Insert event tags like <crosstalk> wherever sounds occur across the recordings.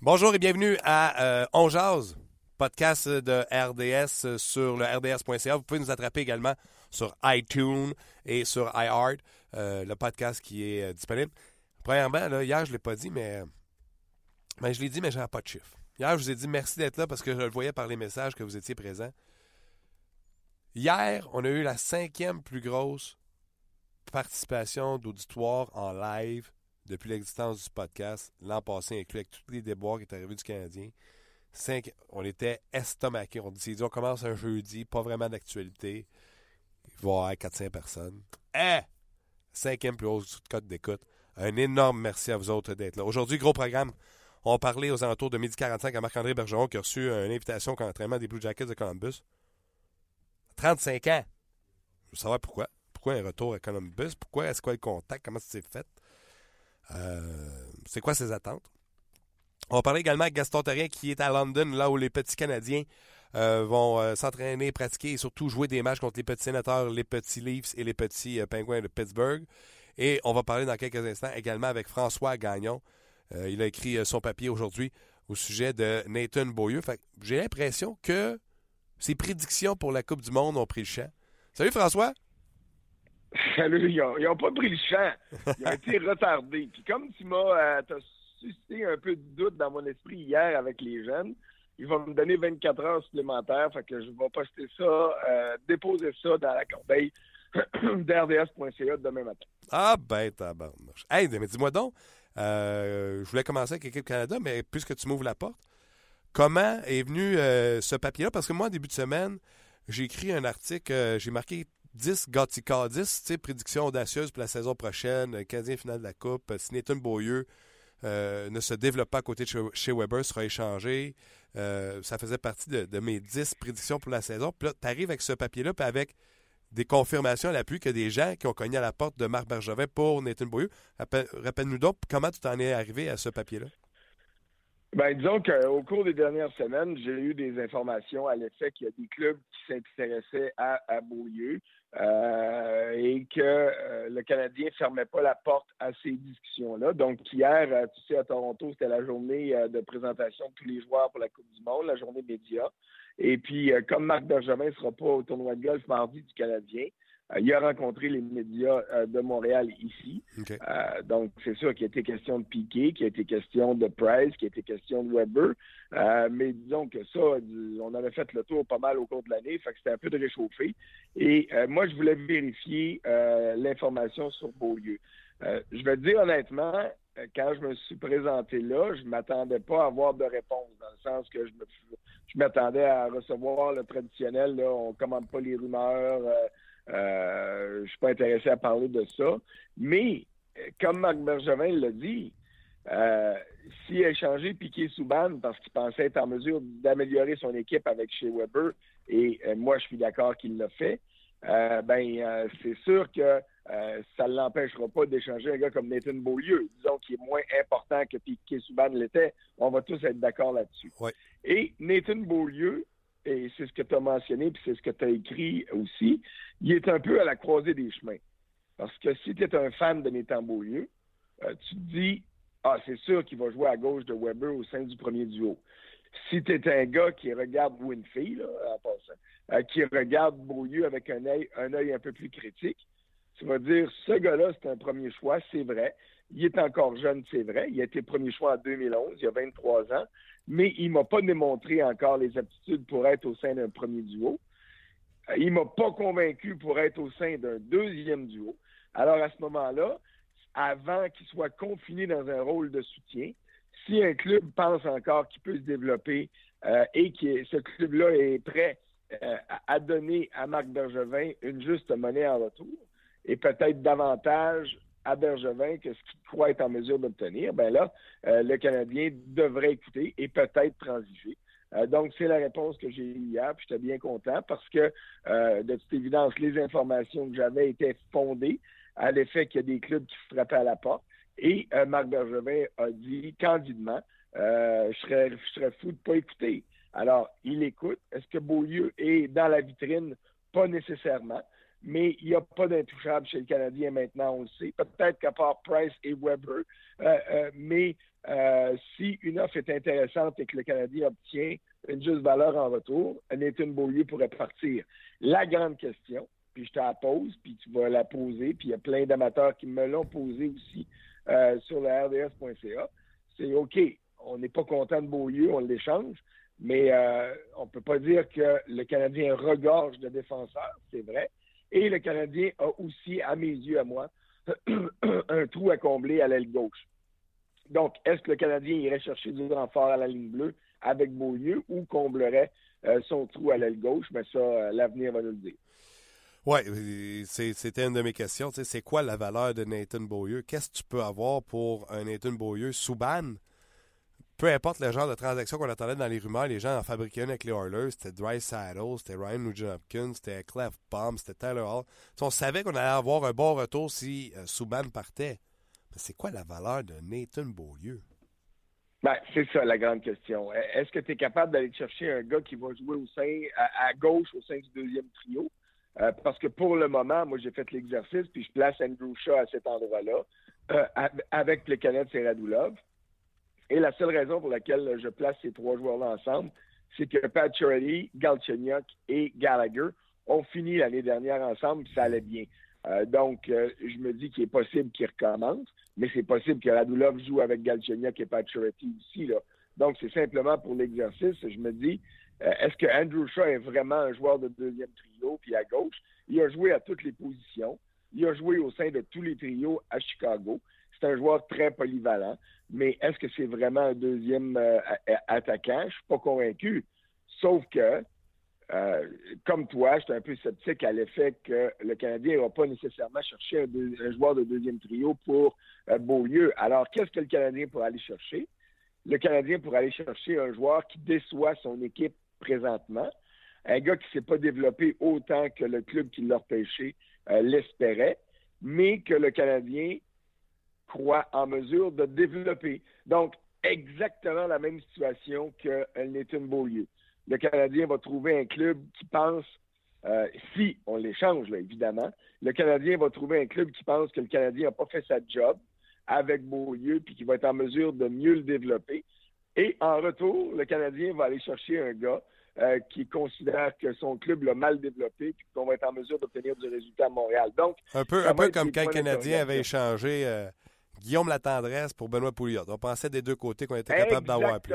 Bonjour et bienvenue à euh, On Jazz, podcast de RDS sur le rds.ca. Vous pouvez nous attraper également sur iTunes et sur iHeart, euh, le podcast qui est euh, disponible. Premièrement, hier, je ne l'ai pas dit, mais je l'ai dit, mais je pas de chiffre. Hier, je vous ai dit merci d'être là parce que je le voyais par les messages que vous étiez présents. Hier, on a eu la cinquième plus grosse participation d'auditoire en live depuis l'existence du podcast, l'an passé inclus avec tous les déboires qui est arrivé du Canadien. On était estomaqués. On s'est dit, on commence un jeudi, pas vraiment d'actualité. Il va y avoir 400 personnes. Eh! Cinquième plus haute code d'écoute. Un énorme merci à vous autres d'être là. Aujourd'hui, gros programme. On parler aux alentours de 12h45 à Marc-André Bergeron qui a reçu une invitation au entraînement des Blue Jackets de Columbus. 35 ans. Je veux savoir pourquoi. Pourquoi un retour à Columbus? Pourquoi? Est-ce quoi le contact? Comment ça s'est fait? Euh, c'est quoi ses attentes? On va parler également avec Gaston Terrien qui est à London, là où les petits Canadiens euh, vont euh, s'entraîner, pratiquer et surtout jouer des matchs contre les petits sénateurs, les petits Leafs et les petits Penguins de Pittsburgh. Et on va parler dans quelques instants également avec François Gagnon. il a écrit son papier aujourd'hui au sujet de Nathan Beaulieu. J'ai l'impression que ses prédictions pour la Coupe du Monde ont pris le champ. Salut François! Salut, ils n'ont pas pris le champ. Ils ont été <laughs> retardés. Puis comme tu m'as euh, suscité un peu de doute dans mon esprit hier avec les jeunes, ils vont me donner 24 heures supplémentaires. Fait que je vais poster ça, euh, déposer ça dans la corbeille <clears throat> d'RDS.ca demain matin. Ah ben, tabarnouche. Hey, mais dis-moi donc, euh, je voulais commencer avec l'équipe Canada, mais puisque tu m'ouvres la porte, comment est venu ce papier-là? Parce que moi, en début de semaine, j'ai écrit un article, j'ai marqué 10 Gatica 10, prédiction audacieuse pour la saison prochaine, euh, Canadien final de la Coupe. Euh, si Nathan Beaulieu euh, ne se développe pas à côté de chez, Weber, sera échangé. ça faisait partie de, mes 10 prédictions pour la saison. Puis là, tu arrives avec ce papier-là, puis avec des confirmations à l'appui que des gens qui ont cogné à la porte de Marc Bergevin pour Nathan Beaulieu. Rappelle-nous donc comment tu t'en es arrivé à ce papier-là. Ben, disons qu'au cours des dernières semaines, j'ai eu des informations à l'effet qu'il y a des clubs qui s'intéressaient à, à Beaulieu euh, et que euh, le Canadien ne fermait pas la porte à ces discussions-là. Donc, hier, euh, tu sais, à Toronto, c'était la journée de présentation de tous les joueurs pour la Coupe du Monde, la journée média. Et puis, comme Marc Bergevin ne sera pas au tournoi de golf mardi du Canadien, il a rencontré les médias euh, de Montréal ici. Euh, donc, c'est sûr qu'il a été question de Piquet, qu'il a été question de Price, qu'il a été question de Weber. mais disons que ça, on avait fait le tour pas mal au cours de l'année, fait que c'était un peu de réchauffé. Et moi, je voulais vérifier l'information sur Beaulieu. je vais te dire honnêtement, quand je me suis présenté là, je ne m'attendais pas à avoir de réponse, dans le sens que je m'attendais à recevoir le traditionnel, là, on ne commande pas les rumeurs, euh, je ne suis pas intéressé à parler de ça. Mais, comme Marc Bergevin l'a dit, euh, s'il a échangé Piquet Souban parce qu'il pensait être en mesure d'améliorer son équipe avec chez Weber, et euh, moi je suis d'accord qu'il l'a fait, ben c'est sûr que ça ne l'empêchera pas d'échanger un gars comme Nathan Beaulieu, disons qu'il est moins important que Piquet Souban l'était. On va tous être d'accord là-dessus. Et Nathan Beaulieu, et c'est ce que tu as mentionné, puis c'est ce que tu as écrit aussi, il est un peu à la croisée des chemins. Parce que si tu es un fan de Nathan Beaulieu, euh, tu te dis, ah, c'est sûr qu'il va jouer à gauche de Weber au sein du premier duo. Si tu es un gars qui regarde Winfield, euh, qui regarde Beaulieu avec un œil, un œil un peu plus critique, tu vas dire, ce gars-là, c'est un premier choix, c'est vrai. Il est encore jeune, c'est vrai. Il a été premier choix en 2011, il a 23 ans mais il ne m'a pas démontré encore les aptitudes pour être au sein d'un premier duo. Euh, il ne m'a pas convaincu pour être au sein d'un deuxième duo. Alors à ce moment-là, avant qu'il soit confiné dans un rôle de soutien, si un club pense encore qu'il peut se développer euh, et que ce club-là est prêt euh, à donner à Marc Bergevin une juste monnaie en retour et peut-être davantage à Bergevin que ce qu'il croit être en mesure d'obtenir, ben là, euh, le Canadien devrait écouter et peut-être transiger. Euh, donc, c'est la réponse que j'ai eue hier, puis j'étais bien content parce que, euh, de toute évidence, les informations que j'avais étaient fondées à l'effet qu'il y a des clubs qui frappaient à la porte. Et Marc Bergevin a dit candidement, je, serais, je serais fou de ne pas écouter. Alors, il écoute. Est-ce que Beaulieu est dans la vitrine? Pas nécessairement. Mais il n'y a pas d'intouchable chez le Canadien maintenant, on le sait. Peut-être qu'à part Price et Weber, euh, euh, mais euh, si une offre est intéressante et que le Canadien obtient une juste valeur en retour, Nathan Beaulieu pourrait partir. La grande question, puis je te la pose, puis tu vas la poser, puis il y a plein d'amateurs qui me l'ont posé aussi sur le RDS.ca, c'est OK, on n'est pas content de Beaulieu, on l'échange, mais on ne peut pas dire que le Canadien regorge de défenseurs, c'est vrai. Et le Canadien a aussi, à mes yeux, à moi, <clears throat> un trou à combler à l'aile gauche. Donc, est-ce que le Canadien irait chercher du renfort à la ligne bleue avec Beaulieu ou comblerait euh, son trou à l'aile gauche? Mais ça, euh, l'avenir va nous le dire. Oui, c'était une de mes questions. C'est quoi la valeur de Nathan Beaulieu? Qu'est-ce que tu peux avoir pour un Nathan Beaulieu sous ban? Peu importe le genre de transaction qu'on attendait dans les rumeurs, les gens en fabriquaient une avec les Oilers. C'était Dry Saddle, c'était Ryan Nugent-Hopkins, c'était Clef Bomb, c'était Tyler Hall. on savait qu'on allait avoir un bon retour si euh, Subban partait. Mais c'est quoi la valeur de Nathan Beaulieu? Ben, c'est ça la grande question. E, est-ce que tu es capable d'aller chercher un gars qui va jouer au sein, à, gauche au sein du deuxième trio? Euh, parce que pour le moment, moi, j'ai fait l'exercice, puis je place Andrew Shaw à cet endroit-là, euh, avec le Canette Radulov. Et la seule raison pour laquelle je place ces trois joueurs-là ensemble, c'est que Pat Charity, Galchenyuk et Gallagher ont fini l'année dernière ensemble, puis ça allait bien. Euh, donc, euh, je me dis qu'il est possible qu'ils recommencent, mais c'est possible que Radulov joue avec Galchenyuk et Pat Charity aussi. Là. Donc, c'est simplement pour l'exercice. Je me dis, euh, est-ce que Andrew Shaw est vraiment un joueur de deuxième trio, puis à gauche? Il a joué à toutes les positions. Il a joué au sein de tous les trios à Chicago. C'est un joueur très polyvalent, mais est-ce que c'est vraiment un deuxième euh, attaquant? Je ne suis pas convaincu. Sauf que, euh, comme toi, je suis un peu sceptique à l'effet que le Canadien va pas nécessairement chercher un, joueur de deuxième trio pour euh, Beaulieu. Alors, qu'est-ce que le Canadien pourrait aller chercher? Le Canadien pourrait aller chercher un joueur qui déçoit son équipe présentement, un gars qui ne s'est pas développé autant que le club qui l'a repêché l'espérait, mais que le Canadien croit en mesure de développer. Donc, exactement la même situation que Nathan Beaulieu. Le Canadien va trouver un club qui pense, euh, si on l'échange, évidemment, le Canadien va trouver un club qui pense que le Canadien n'a pas fait sa job avec Beaulieu, puis qui va être en mesure de mieux le développer. Et en retour, le Canadien va aller chercher un gars euh, qui considère que son club l'a mal développé, puis qu'on va être en mesure d'obtenir du résultat à Montréal. Donc, un peu, un peu comme quand le Canadien avait échangé euh, Guillaume Latendresse pour Benoît Pouliot. On pensait des deux côtés qu'on était capable d'avoir plus.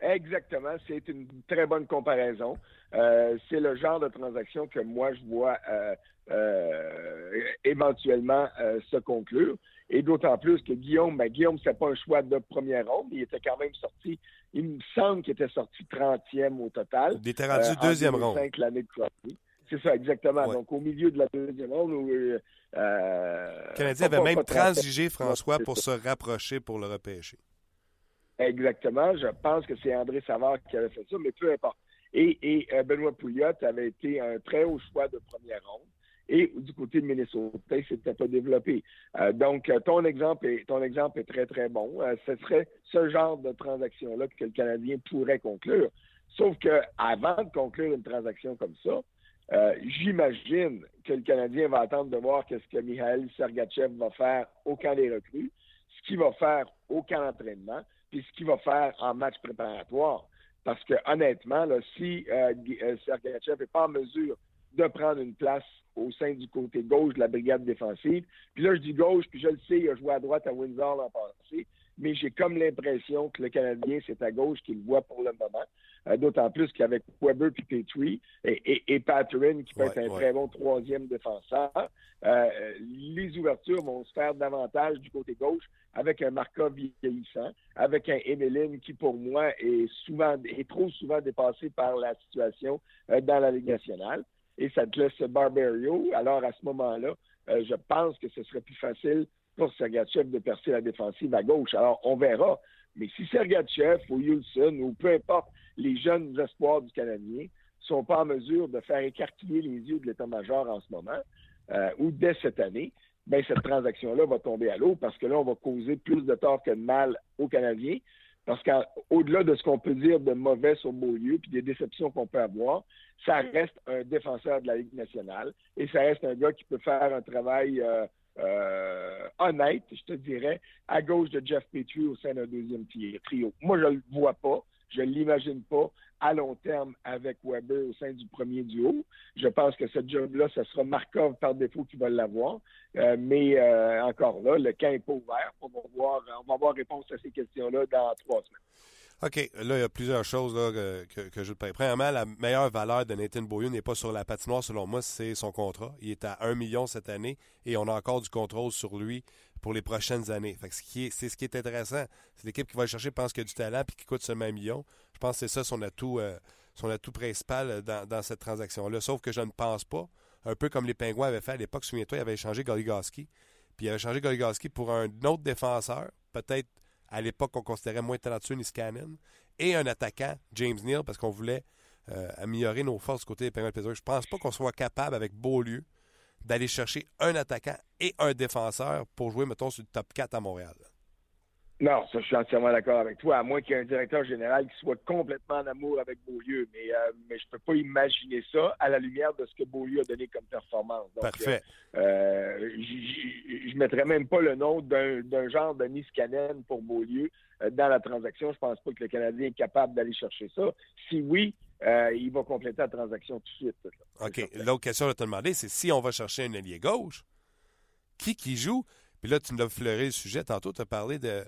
Exactement. C'est une très bonne comparaison. Euh, c'est le genre de transaction que moi, je vois euh, euh, éventuellement se conclure. Et d'autant plus que Guillaume, ben, Guillaume, c'est pas un choix de première ronde. Il était quand même sorti, il me semble qu'il était sorti 30e au total. Il était rendu deuxième ronde. l'année de C'est ça, exactement. Donc, au milieu de la deuxième ronde, où, euh, le Canadien avait même transigé François pour se rapprocher pour le repêcher. Exactement. Je pense que c'est André Savard qui avait fait ça, mais peu importe. Et, euh, Benoît Pouliot avait été un très haut choix de première ronde. Et du côté de Minnesota, il s'était pas développé. Euh, donc, ton exemple, est, ton exemple est très, très bon. ce serait ce genre de transaction-là que le Canadien pourrait conclure. Sauf que avant de conclure une transaction comme ça, euh, j'imagine que le Canadien va attendre de voir qu'est-ce que Mihail Sergachev va faire au camp des recrues, ce qu'il va faire au camp d'entraînement, puis ce qu'il va faire en match préparatoire. Parce que honnêtement, si euh, euh, Sergachev n'est pas en mesure de prendre une place au sein du côté gauche de la brigade défensive, puis là je dis gauche, puis je le sais, il a joué à droite à Windsor l'an passé, mais j'ai comme l'impression que le Canadien, c'est à gauche qu'il voit pour le moment. Euh, d'autant plus qu'avec Weber puis Petrie et, et, qui peut être un très bon troisième défenseur, euh, les ouvertures vont se faire davantage du côté gauche avec un Markov vieillissant, avec un Emeline qui, pour moi, est souvent est trop souvent dépassé par la situation euh, dans la Ligue nationale. Et ça te laisse Barbario. Alors, à ce moment-là, je pense que ce serait plus facile pour Sergachev de percer la défensive à gauche. Alors, on verra. Mais si Sergachev ou Yulson ou peu importe les jeunes espoirs du Canadien sont pas en mesure de faire écarquiller les yeux de l'état-major en ce moment euh, ou dès cette année, ben cette transaction-là va tomber à l'eau parce que là, on va causer plus de tort que de mal aux Canadiens. Parce qu'au-delà de ce qu'on peut dire de mauvais sur Beaulieu, puis des déceptions qu'on peut avoir, ça reste un défenseur de la Ligue nationale et ça reste un gars qui peut faire un travail euh, euh, honnête, je te dirais, à gauche de Jeff Petrie au sein d'un deuxième trio. Moi, je ne le vois pas, je ne l'imagine pas à long terme avec Weber au sein du premier duo. Je pense que ce job-là, ce sera Markov par défaut qui va l'avoir. Euh, mais encore là, le camp n'est pas ouvert. On va, voir, on va avoir réponse à ces questions-là dans trois semaines. OK. Là, il y a plusieurs choses que, que, je te Premièrement, la meilleure valeur de Nathan Beaulieu n'est pas sur la patinoire, selon moi, c'est son contrat. Il est à 1 million cette année et on a encore du contrôle sur lui pour les prochaines années. Fait c'est ce qui est intéressant. C'est l'équipe qui va le chercher, pense qu'il a du talent et qui coûte seulement un million. Je pense que c'est ça son atout, euh, son atout principal dans, cette transaction-là. Sauf que je ne pense pas, un peu comme les Pingouins avaient fait à l'époque, souviens-toi, ils avaient échangé Goligoski. Puis ils avaient échangé Goligoski pour un autre défenseur, peut-être à l'époque qu'on considérait moins talentueux Niskanen, et un attaquant, James Neal, parce qu'on voulait euh, améliorer nos forces du côté des Penguins de Je ne pense pas qu'on soit capable, avec Beaulieu, d'aller chercher un attaquant et un défenseur pour jouer, mettons, sur le top 4 à Montréal. Non, ça, je suis entièrement d'accord avec toi, à moins qu'il y ait un directeur général qui soit complètement en amour avec Beaulieu. Mais, euh, mais je ne peux pas imaginer ça à la lumière de ce que Beaulieu a donné comme performance. Parfait. Euh, euh je ne mettrais même pas le nom d'un genre de Niskanen pour Beaulieu euh, dans la transaction. Je pense pas que le Canadien est capable d'aller chercher ça. Si oui, il va compléter la transaction tout de suite. OK. L'autre question à te demander, c'est si on va chercher un allié gauche, qui qui joue? Puis là, tu nous as fleuré le sujet. Tantôt, tu as parlé de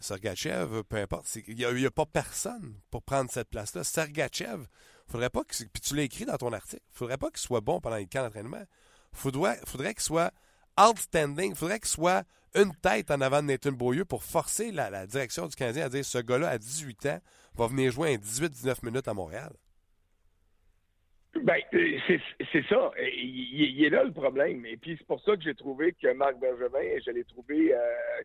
Sergachev, peu importe. Il n'y a, pas personne pour prendre cette place-là. Sergachev, faudrait pas que. Puis tu l'as écrit dans ton article. faudrait pas qu'il soit bon pendant les camps d'entraînement. Faudrait, faudrait qu'il soit outstanding. faudrait qu'il soit une tête en avant de Nathan Beaulieu pour forcer la, la direction du Canadien à dire ce gars-là, à 18 ans, va venir jouer en 18-19 minutes à Montréal. Ben, euh, c'est ça. Il, est là le problème. Et puis c'est pour ça que j'ai trouvé que Marc Bergevin, je l'ai trouvé euh,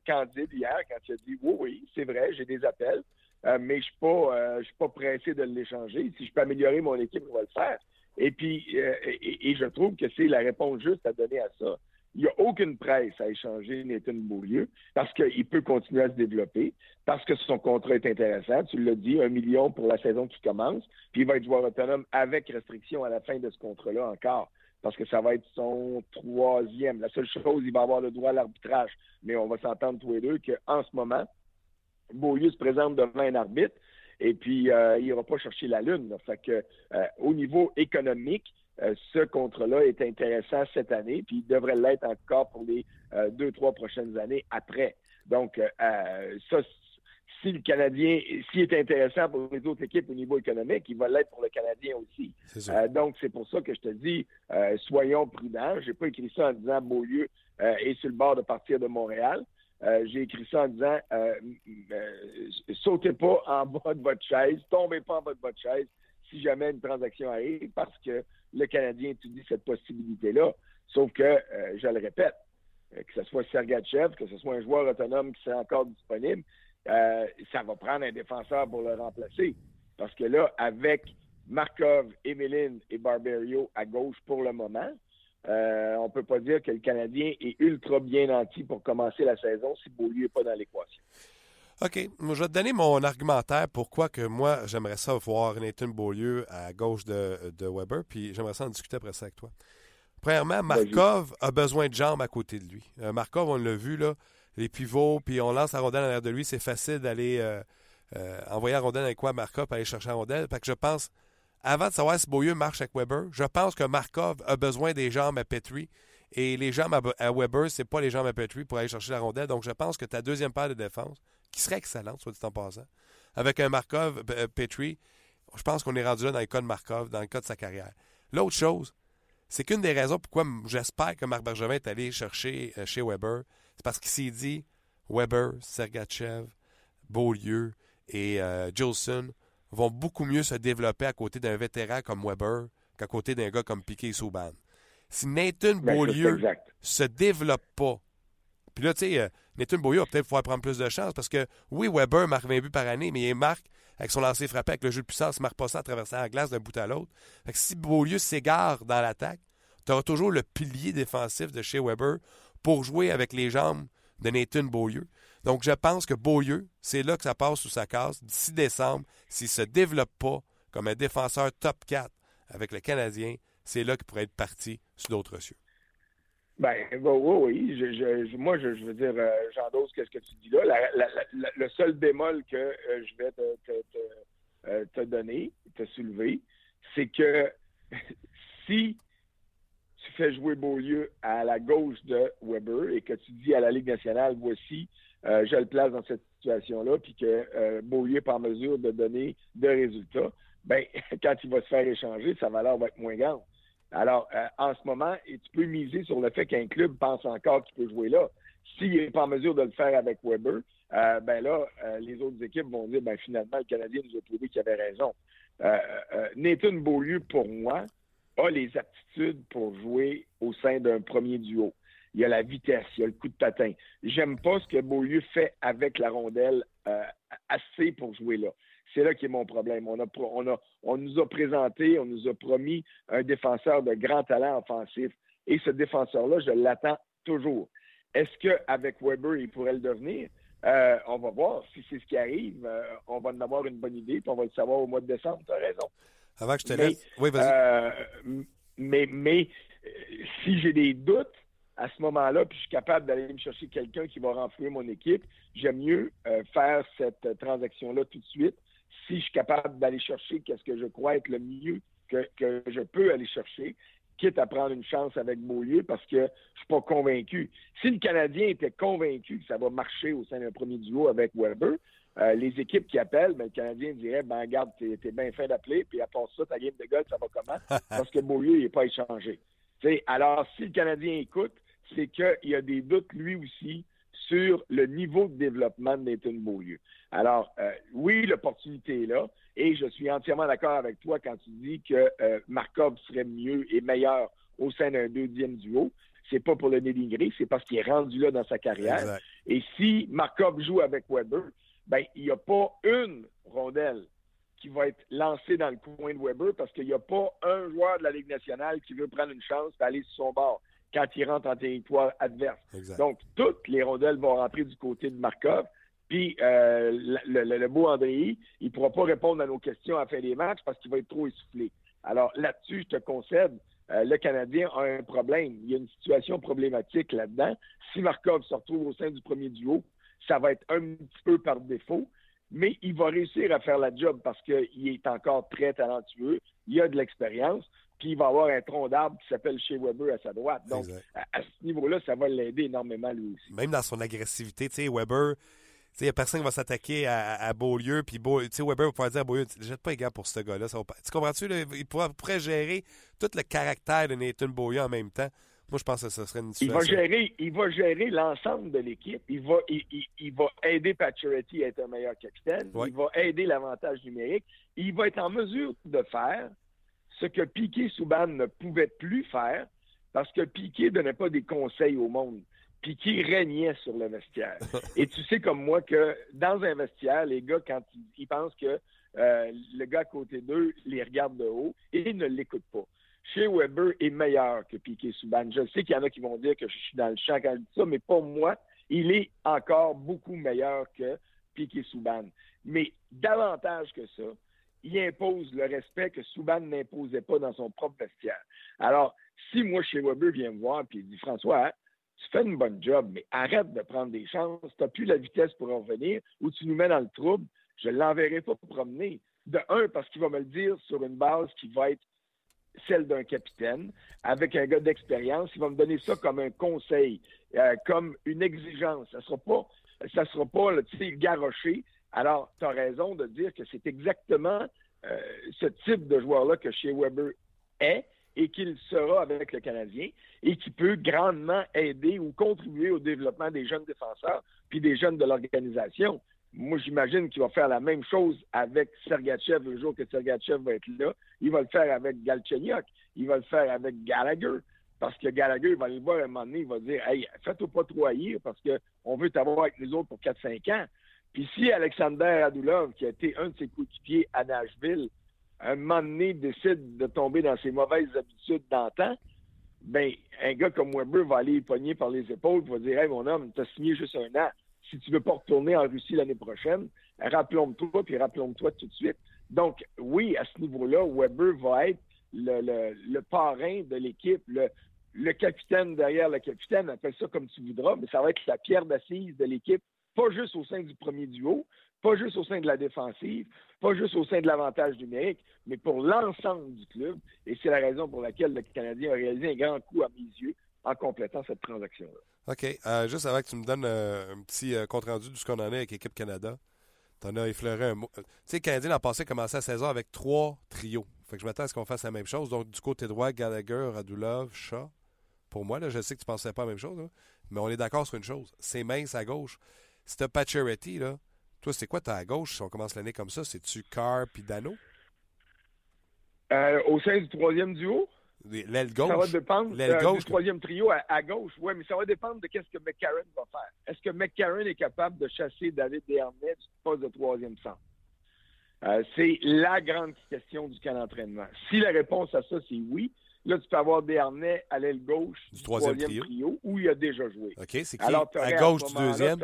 candide hier quand il a dit oui, oui, c'est vrai, j'ai des appels, euh, mais je suis pas, je suis pas pressé de l'échanger. Si je peux améliorer mon équipe, je vais le faire. Et puis, et, je trouve que c'est la réponse juste à donner à ça. Il n'y a aucune presse à échanger Nathan Beaulieu parce qu'il peut continuer à se développer, parce que son contrat est intéressant. Tu l'as dit, un million pour la saison qui commence, puis il va être joueur autonome avec restriction à la fin de ce contrat-là encore parce que ça va être son troisième. La seule chose, il va avoir le droit à l'arbitrage. Mais on va s'entendre tous les deux qu'en ce moment, Beaulieu se présente devant un arbitre et puis euh, il n'ira pas chercher la lune. Fait que euh, au niveau économique, ce contrat-là est intéressant cette année, puis il devrait l'être encore pour les euh, deux, trois prochaines années après. Donc, euh, ça, si le Canadien, s'il est intéressant pour les autres équipes au niveau économique, il va l'être pour le Canadien aussi. donc, c'est pour ça que je te dis, soyons prudents. Je n'ai pas écrit ça en disant Beaulieu est sur le bord de partir de Montréal. J'ai écrit ça en disant sautez pas en <laughs> bas de votre chaise, tombez pas en bas de votre chaise si jamais une transaction arrive, parce que le Canadien étudie cette possibilité-là. Sauf que, euh, je le répète, euh, que ce soit Sergachev, que ce soit un joueur autonome qui soit encore disponible, euh, ça va prendre un défenseur pour le remplacer. Parce que là, avec Markov, Emeline et Barberio à gauche pour le moment, on ne peut pas dire que le Canadien est ultra bien nanti pour commencer la saison si Beaulieu n'est pas dans l'équation. OK. Je vais te donner mon argumentaire pourquoi que moi, j'aimerais ça voir Nathan Beaulieu à gauche de, Weber, puis j'aimerais ça en discuter après ça avec toi. Premièrement, Markov a besoin de jambes à côté de lui. Euh, Markov, on l'a vu, là, les pivots, puis on lance la rondelle en arrière de lui, c'est facile d'aller euh, euh, envoyer la rondelle avec quoi Markov pour aller chercher la rondelle. Fait que je pense, avant de savoir si Beaulieu marche avec Weber, je pense que Markov a besoin des jambes à Petrie. Et les jambes à, Weber, c'est pas les jambes à Petrie pour aller chercher la rondelle. Donc je pense que ta deuxième paire de défense, qui serait excellente, soit dit en passant. Avec un Markov, euh, Petrie, je pense qu'on est rendu là dans le cas de Markov, dans le cas de sa carrière. L'autre chose, c'est qu'une des raisons pourquoi j'espère que Marc Bergevin est allé chercher euh, chez Weber, c'est parce qu'il s'est dit Weber, Sergachev, Beaulieu et euh, Jolson vont beaucoup mieux se développer à côté d'un vétéran comme Weber qu'à côté d'un gars comme Piquet Souban. Si Nathan ben, Beaulieu se développe pas, puis là, tu sais, Nathan Beaulieu va peut-être pouvoir prendre plus de chance parce que, oui, Weber marque 20 buts par année, mais il marque avec son lancer frappé, avec le jeu de puissance, il marque pas ça à traverser la glace d'un bout à l'autre. Fait que si Beaulieu s'égare dans l'attaque, tu auras toujours le pilier défensif de chez Weber pour jouer avec les jambes de Nathan Beaulieu. Donc, je pense que Beaulieu, c'est là que ça passe sous sa casse. D'ici décembre, s'il ne se développe pas comme un défenseur top 4 avec le Canadien, c'est là qu'il pourrait être parti sur d'autres cieux. Ben, oui, oui. moi, je, veux dire, euh, ce que tu dis là. le seul bémol que euh, je vais euh, te, donner, te soulever, c'est que <laughs> si tu fais jouer Beaulieu à la gauche de Weber et que tu dis à la Ligue nationale, voici, je le place dans cette situation-là, puis que Beaulieu pas en mesure de donner de résultats, ben, <laughs> quand il va se faire échanger, sa valeur va être moins grande. Alors, euh, en ce moment, tu peux miser sur le fait qu'un club pense encore qu'il peut jouer là. S'il n'est pas en mesure de le faire avec Weber, euh, ben là, euh, les autres équipes vont dire, ben finalement, le Canadien nous a prouvé qu'il avait raison. Nathan Beaulieu, pour moi, a les aptitudes pour jouer au sein d'un premier duo. Il y a la vitesse, il y a le coup de patin. J'aime pas ce que Beaulieu fait avec la rondelle assez pour jouer là. C'est là qui est mon problème. On, a, on, on nous a présenté, on nous a promis un défenseur de grand talent offensif. Et ce défenseur-là, je l'attends toujours. Est-ce qu'avec Weber, il pourrait le devenir? Euh, on va voir si c'est ce qui arrive. Euh, on va en avoir une bonne idée, puis on va le savoir au mois de décembre. Tu as raison. Avant que je te laisse. Oui, vas-y. Euh, mais, mais si j'ai des doutes à ce moment-là, puis je suis capable d'aller me chercher quelqu'un qui va renflouer mon équipe, j'aime mieux faire cette transaction-là tout de suite si je suis capable d'aller chercher qu'est-ce que je crois être le mieux que, je peux aller chercher, quitte à prendre une chance avec Beaulieu parce que je suis pas convaincu. Si le Canadien était convaincu que ça va marcher au sein d'un premier duo avec Weber, euh, les équipes qui appellent, ben, le Canadien dirait ben regarde, t'es es bien fin d'appeler, puis à part ça, ta game de golf, ça va comment? <laughs> Parce que Beaulieu, il n'est pas échangé. alors, si le Canadien écoute, c'est qu'il y a des doutes lui aussi sur le niveau de développement de Nathan Beaulieu. Alors, euh, oui, l'opportunité est là, et je suis entièrement d'accord avec toi quand tu dis que euh, Markov serait mieux et meilleur au sein d'un deuxième duo. C'est pas pour le dénigrer, c'est parce qu'il est rendu là dans sa carrière. Et si Markov joue avec Weber, ben il n'y a pas une rondelle qui va être lancée dans le coin de Weber parce qu'il n'y a pas un joueur de la Ligue nationale qui veut prendre une chance d'aller sur son bord quand il rentre en territoire adverse. Donc, toutes les rondelles vont rentrer du côté de Markov. Puis euh, le, beau André, il ne pourra pas répondre à nos questions à la fin des matchs parce qu'il va être trop essoufflé. Alors là-dessus, je te concède, euh, le Canadien a un problème. Il y a une situation problématique là-dedans. Si Markov se retrouve au sein du premier duo, ça va être un petit peu par défaut, mais il va réussir à faire la job parce qu'il est encore très talentueux, il a de l'expérience puis il va avoir un tronc d'arbre qui s'appelle chez Weber à sa droite. Donc, à, ce niveau-là, ça va l'aider énormément lui aussi. Même dans son agressivité, tu sais, Weber, il n'y a personne qui va s'attaquer à, Beaulieu, puis sais, Weber va pouvoir dire à Beaulieu, jette pas les gars pour ce gars-là. Tu comprends-tu? Il pourrait, gérer tout le caractère de Nathan Beaulieu en même temps. Moi, je pense que ce serait une situation. Il va gérer, il va gérer l'ensemble de l'équipe. Il va, il, va aider Pacioretty à être un meilleur capitaine. Il va aider l'avantage numérique. Il va être en mesure de faire ce que Piquet Souban ne pouvait plus faire parce que Piquet ne donnait pas des conseils au monde. Piquet régnait sur le vestiaire. <laughs> Et tu sais comme moi que dans un vestiaire, les gars, quand ils, pensent que euh, le gars à côté d'eux les regarde de haut et ne l'écoutent pas. Chez Weber est meilleur que Piquet Souban. Je sais qu'il y en a qui vont dire que je suis dans le champ quand je dis ça, mais pour moi, il est encore beaucoup meilleur que Piquet Souban. Mais davantage que ça, il impose le respect que Souban n'imposait pas dans son propre vestiaire. Alors, si moi, chez Weber, vient me voir et dit François, hein, tu fais une bonne job, mais arrête de prendre des chances, tu n'as plus la vitesse pour en revenir ou tu nous mets dans le trouble, je ne l'enverrai pas pour promener. De un, parce qu'il va me le dire sur une base qui va être celle d'un capitaine, avec un gars d'expérience. Il va me donner ça comme un conseil, euh, comme une exigence. Ça ne sera pas, ça sera pas, sais, garoché. Alors, tu as raison de dire que c'est exactement euh, ce type de joueur-là que chez Weber est et qu'il sera avec le Canadien et qui peut grandement aider ou contribuer au développement des jeunes défenseurs puis des jeunes de l'organisation. Moi, j'imagine qu'il va faire la même chose avec Sergachev le jour que Sergachev va être là. Il va le faire avec Galchenyuk. Il va le faire avec Gallagher. Parce que Gallagher, va aller voir un moment donné, il va dire Hey, faites-toi pas trop haïr parce qu'on veut t'avoir avec nous autres pour 4-5 ans. Puis si Alexander Adulov, qui a été un de ses coéquipiers à Nashville, un moment donné décide de tomber dans ses mauvaises habitudes d'antan, ben un gars comme Weber va aller pogner par les épaules, va dire Hey mon homme, t'as signé juste un an. si tu ne veux pas retourner en Russie l'année prochaine, rappelons-toi, puis rappelons-toi tout de suite. Donc, oui, à ce niveau-là, Weber va être le, parrain de l'équipe, le, capitaine derrière le capitaine, appelle ça comme tu voudras, mais ça va être la pierre d'assise de l'équipe, pas juste au sein du premier duo, pas juste au sein de la défensive, pas juste au sein de l'avantage numérique, mais pour l'ensemble du club. Et c'est la raison pour laquelle le Canadien a réalisé un grand coup à mes yeux en complétant cette transaction-là. OK. Euh, juste avant que tu me donnes euh, un petit euh, compte-rendu de ce qu'on en est avec l'équipe Canada, tu en as effleuré un mot. Tu sais, le Canadien l'an passé commencé la saison avec trois trios. Fait que je m'attends à ce qu'on fasse la même chose. Donc, du côté droit, Gallagher, Radulov, Shaw. Pour moi, là, je sais que tu ne pensais pas la même chose, mais on est d'accord sur une chose. C'est mince à gauche. Si tu Pacioretty, là, toi, c'est quoi ta à gauche si on commence l'année comme ça? C'est-tu Carr puis Dano? au sein du troisième duo? L'aile gauche. Ça va dépendre euh, du troisième trio à, gauche. Oui, mais ça va dépendre de ce que McCarron va faire. Est-ce que McCarron est capable de chasser David Dernay du poste de troisième centre? Euh, c'est la grande question du camp d'entraînement. Si la réponse à ça, c'est oui, là, tu peux avoir Dernay à l'aile gauche du, troisième, trio. où il a déjà joué. OK, c'est qui? Alors, à gauche du deuxième?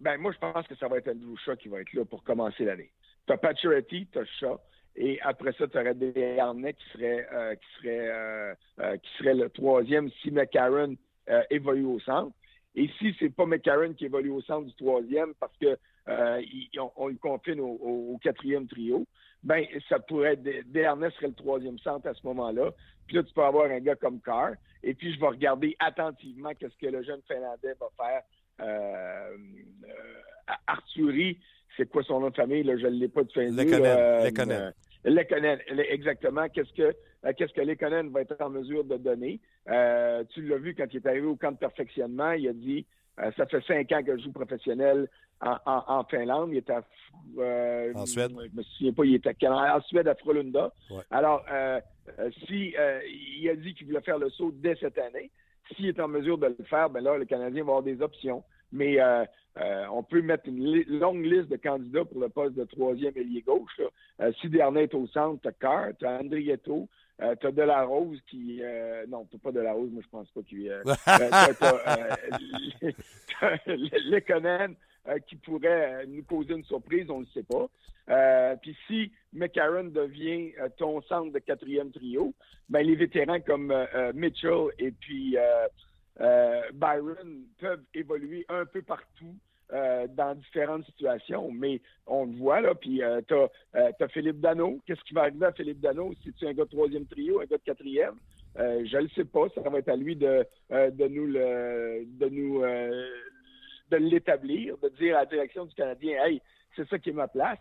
ben, moi, je pense que ça va être Andrew Shaw qui va être là pour commencer l'année. Tu as Pacioretty, tu as Shaw. Et après ça, tu aurais des Harnais qui serait, euh, qui, euh, euh, qui le troisième si McCarron évolue au centre. Et si c'est pas McCarron qui évolue au centre du troisième parce que on, le confine au, quatrième trio, ben ça pourrait Desharnais serait le troisième centre à ce moment-là. Puis là, tu peux avoir un gars comme Carr. Et puis je vais regarder attentivement qu'est-ce que le jeune Finlandais va faire. Euh, Arthurie, c'est quoi son nom de famille? Là, je ne l'ai pas de fin Lekonen. Lekonen, exactement. Qu'est-ce que euh, qu'est-ce que Lekonen va être en mesure de donner? Euh, tu l'as vu quand il est arrivé au camp de perfectionnement, il a dit euh, ça fait cinq ans que je joue professionnel en, Finlande. Il était à, en Suède. Je me souviens pas, il était en Suède à Frölunda. Alors, si il a dit qu'il voulait faire le saut dès cette année, s'il est en mesure de le faire, ben là, le Canadien va avoir des options. Mais euh, euh, on peut mettre une longue liste de candidats pour le poste de troisième ailier gauche. Euh, si Dernay est au centre, tu as Carr, tu as Andrietto, euh, tu as Delarose qui. Euh, non, tu pas Delarose, moi je pense pas qu'il. Euh, <laughs> tu <laughs> Lekonen qui pourrait nous causer une surprise, on ne le sait pas. Puis si McCarron devient ton centre de quatrième trio, ben les vétérans comme Mitchell et puis euh, Byron peuvent évoluer un peu partout euh, dans différentes situations, mais on le voit, là, puis euh, tu as, Philippe Dano. Qu'est-ce qui va arriver à Philippe Dano? Si tu un gars de troisième trio, un gars de quatrième? je ne le sais pas. Ça va être à lui de, de nous le de nous de l'établir, de dire à la direction du Canadien Hey, c'est ça qui est ma place.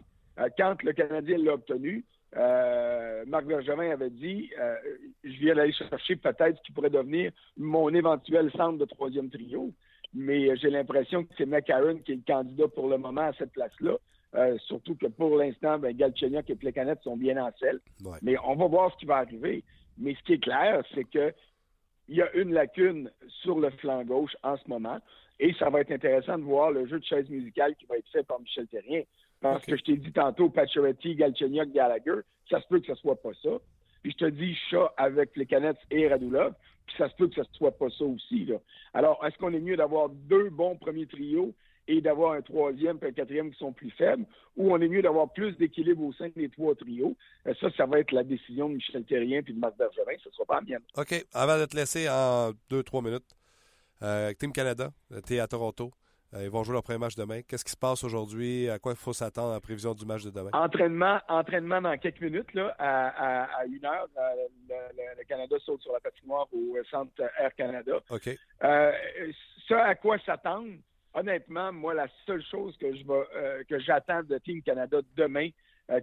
quand le Canadien l'a obtenu, euh, Marc Bergevin avait dit euh, je viens d'aller chercher peut-être ce qui pourrait devenir mon éventuel centre de troisième trio. Mais j'ai l'impression que c'est McCarron qui est le candidat pour le moment à cette place-là. Euh, surtout que pour l'instant, ben, Galchenyuk et Plekanec sont bien en selle. Mais on va voir ce qui va arriver. Mais ce qui est clair, c'est que il y a une lacune sur le flanc gauche en ce moment. Et ça va être intéressant de voir le jeu de chaise musicale qui va être fait par Michel Terrien. Parce que je t'ai dit tantôt, Pacioretty, Galchenyuk, Gallagher, ça se peut que ce soit pas ça. Puis je te dis chat avec les canettes et Radulov, ça se peut que ce soit pas ça aussi. Alors, est-ce qu'on est mieux d'avoir deux bons premiers trios et d'avoir un troisième et un quatrième qui sont plus faibles, ou on est mieux d'avoir plus d'équilibre au sein des trois trios? Euh, ça, ça va être la décision de Michel Terrien puis de Marc Bergerin, ce ne sera pas la mienne. OK. Avant de te laisser en deux, trois minutes, euh, Team Canada, tu es à Toronto. Euh, ils vont jouer leur premier match demain. Qu'est-ce qui se passe aujourd'hui? À quoi il faut s'attendre en prévision du match de demain? Entraînement, entraînement dans quelques minutes, là, à, une heure. Le, Canada saute sur la patinoire au centre Air Canada. OK. Euh, ça, à quoi s'attendre? Honnêtement, moi, la seule chose que je vais, euh, que j'attends de Team Canada demain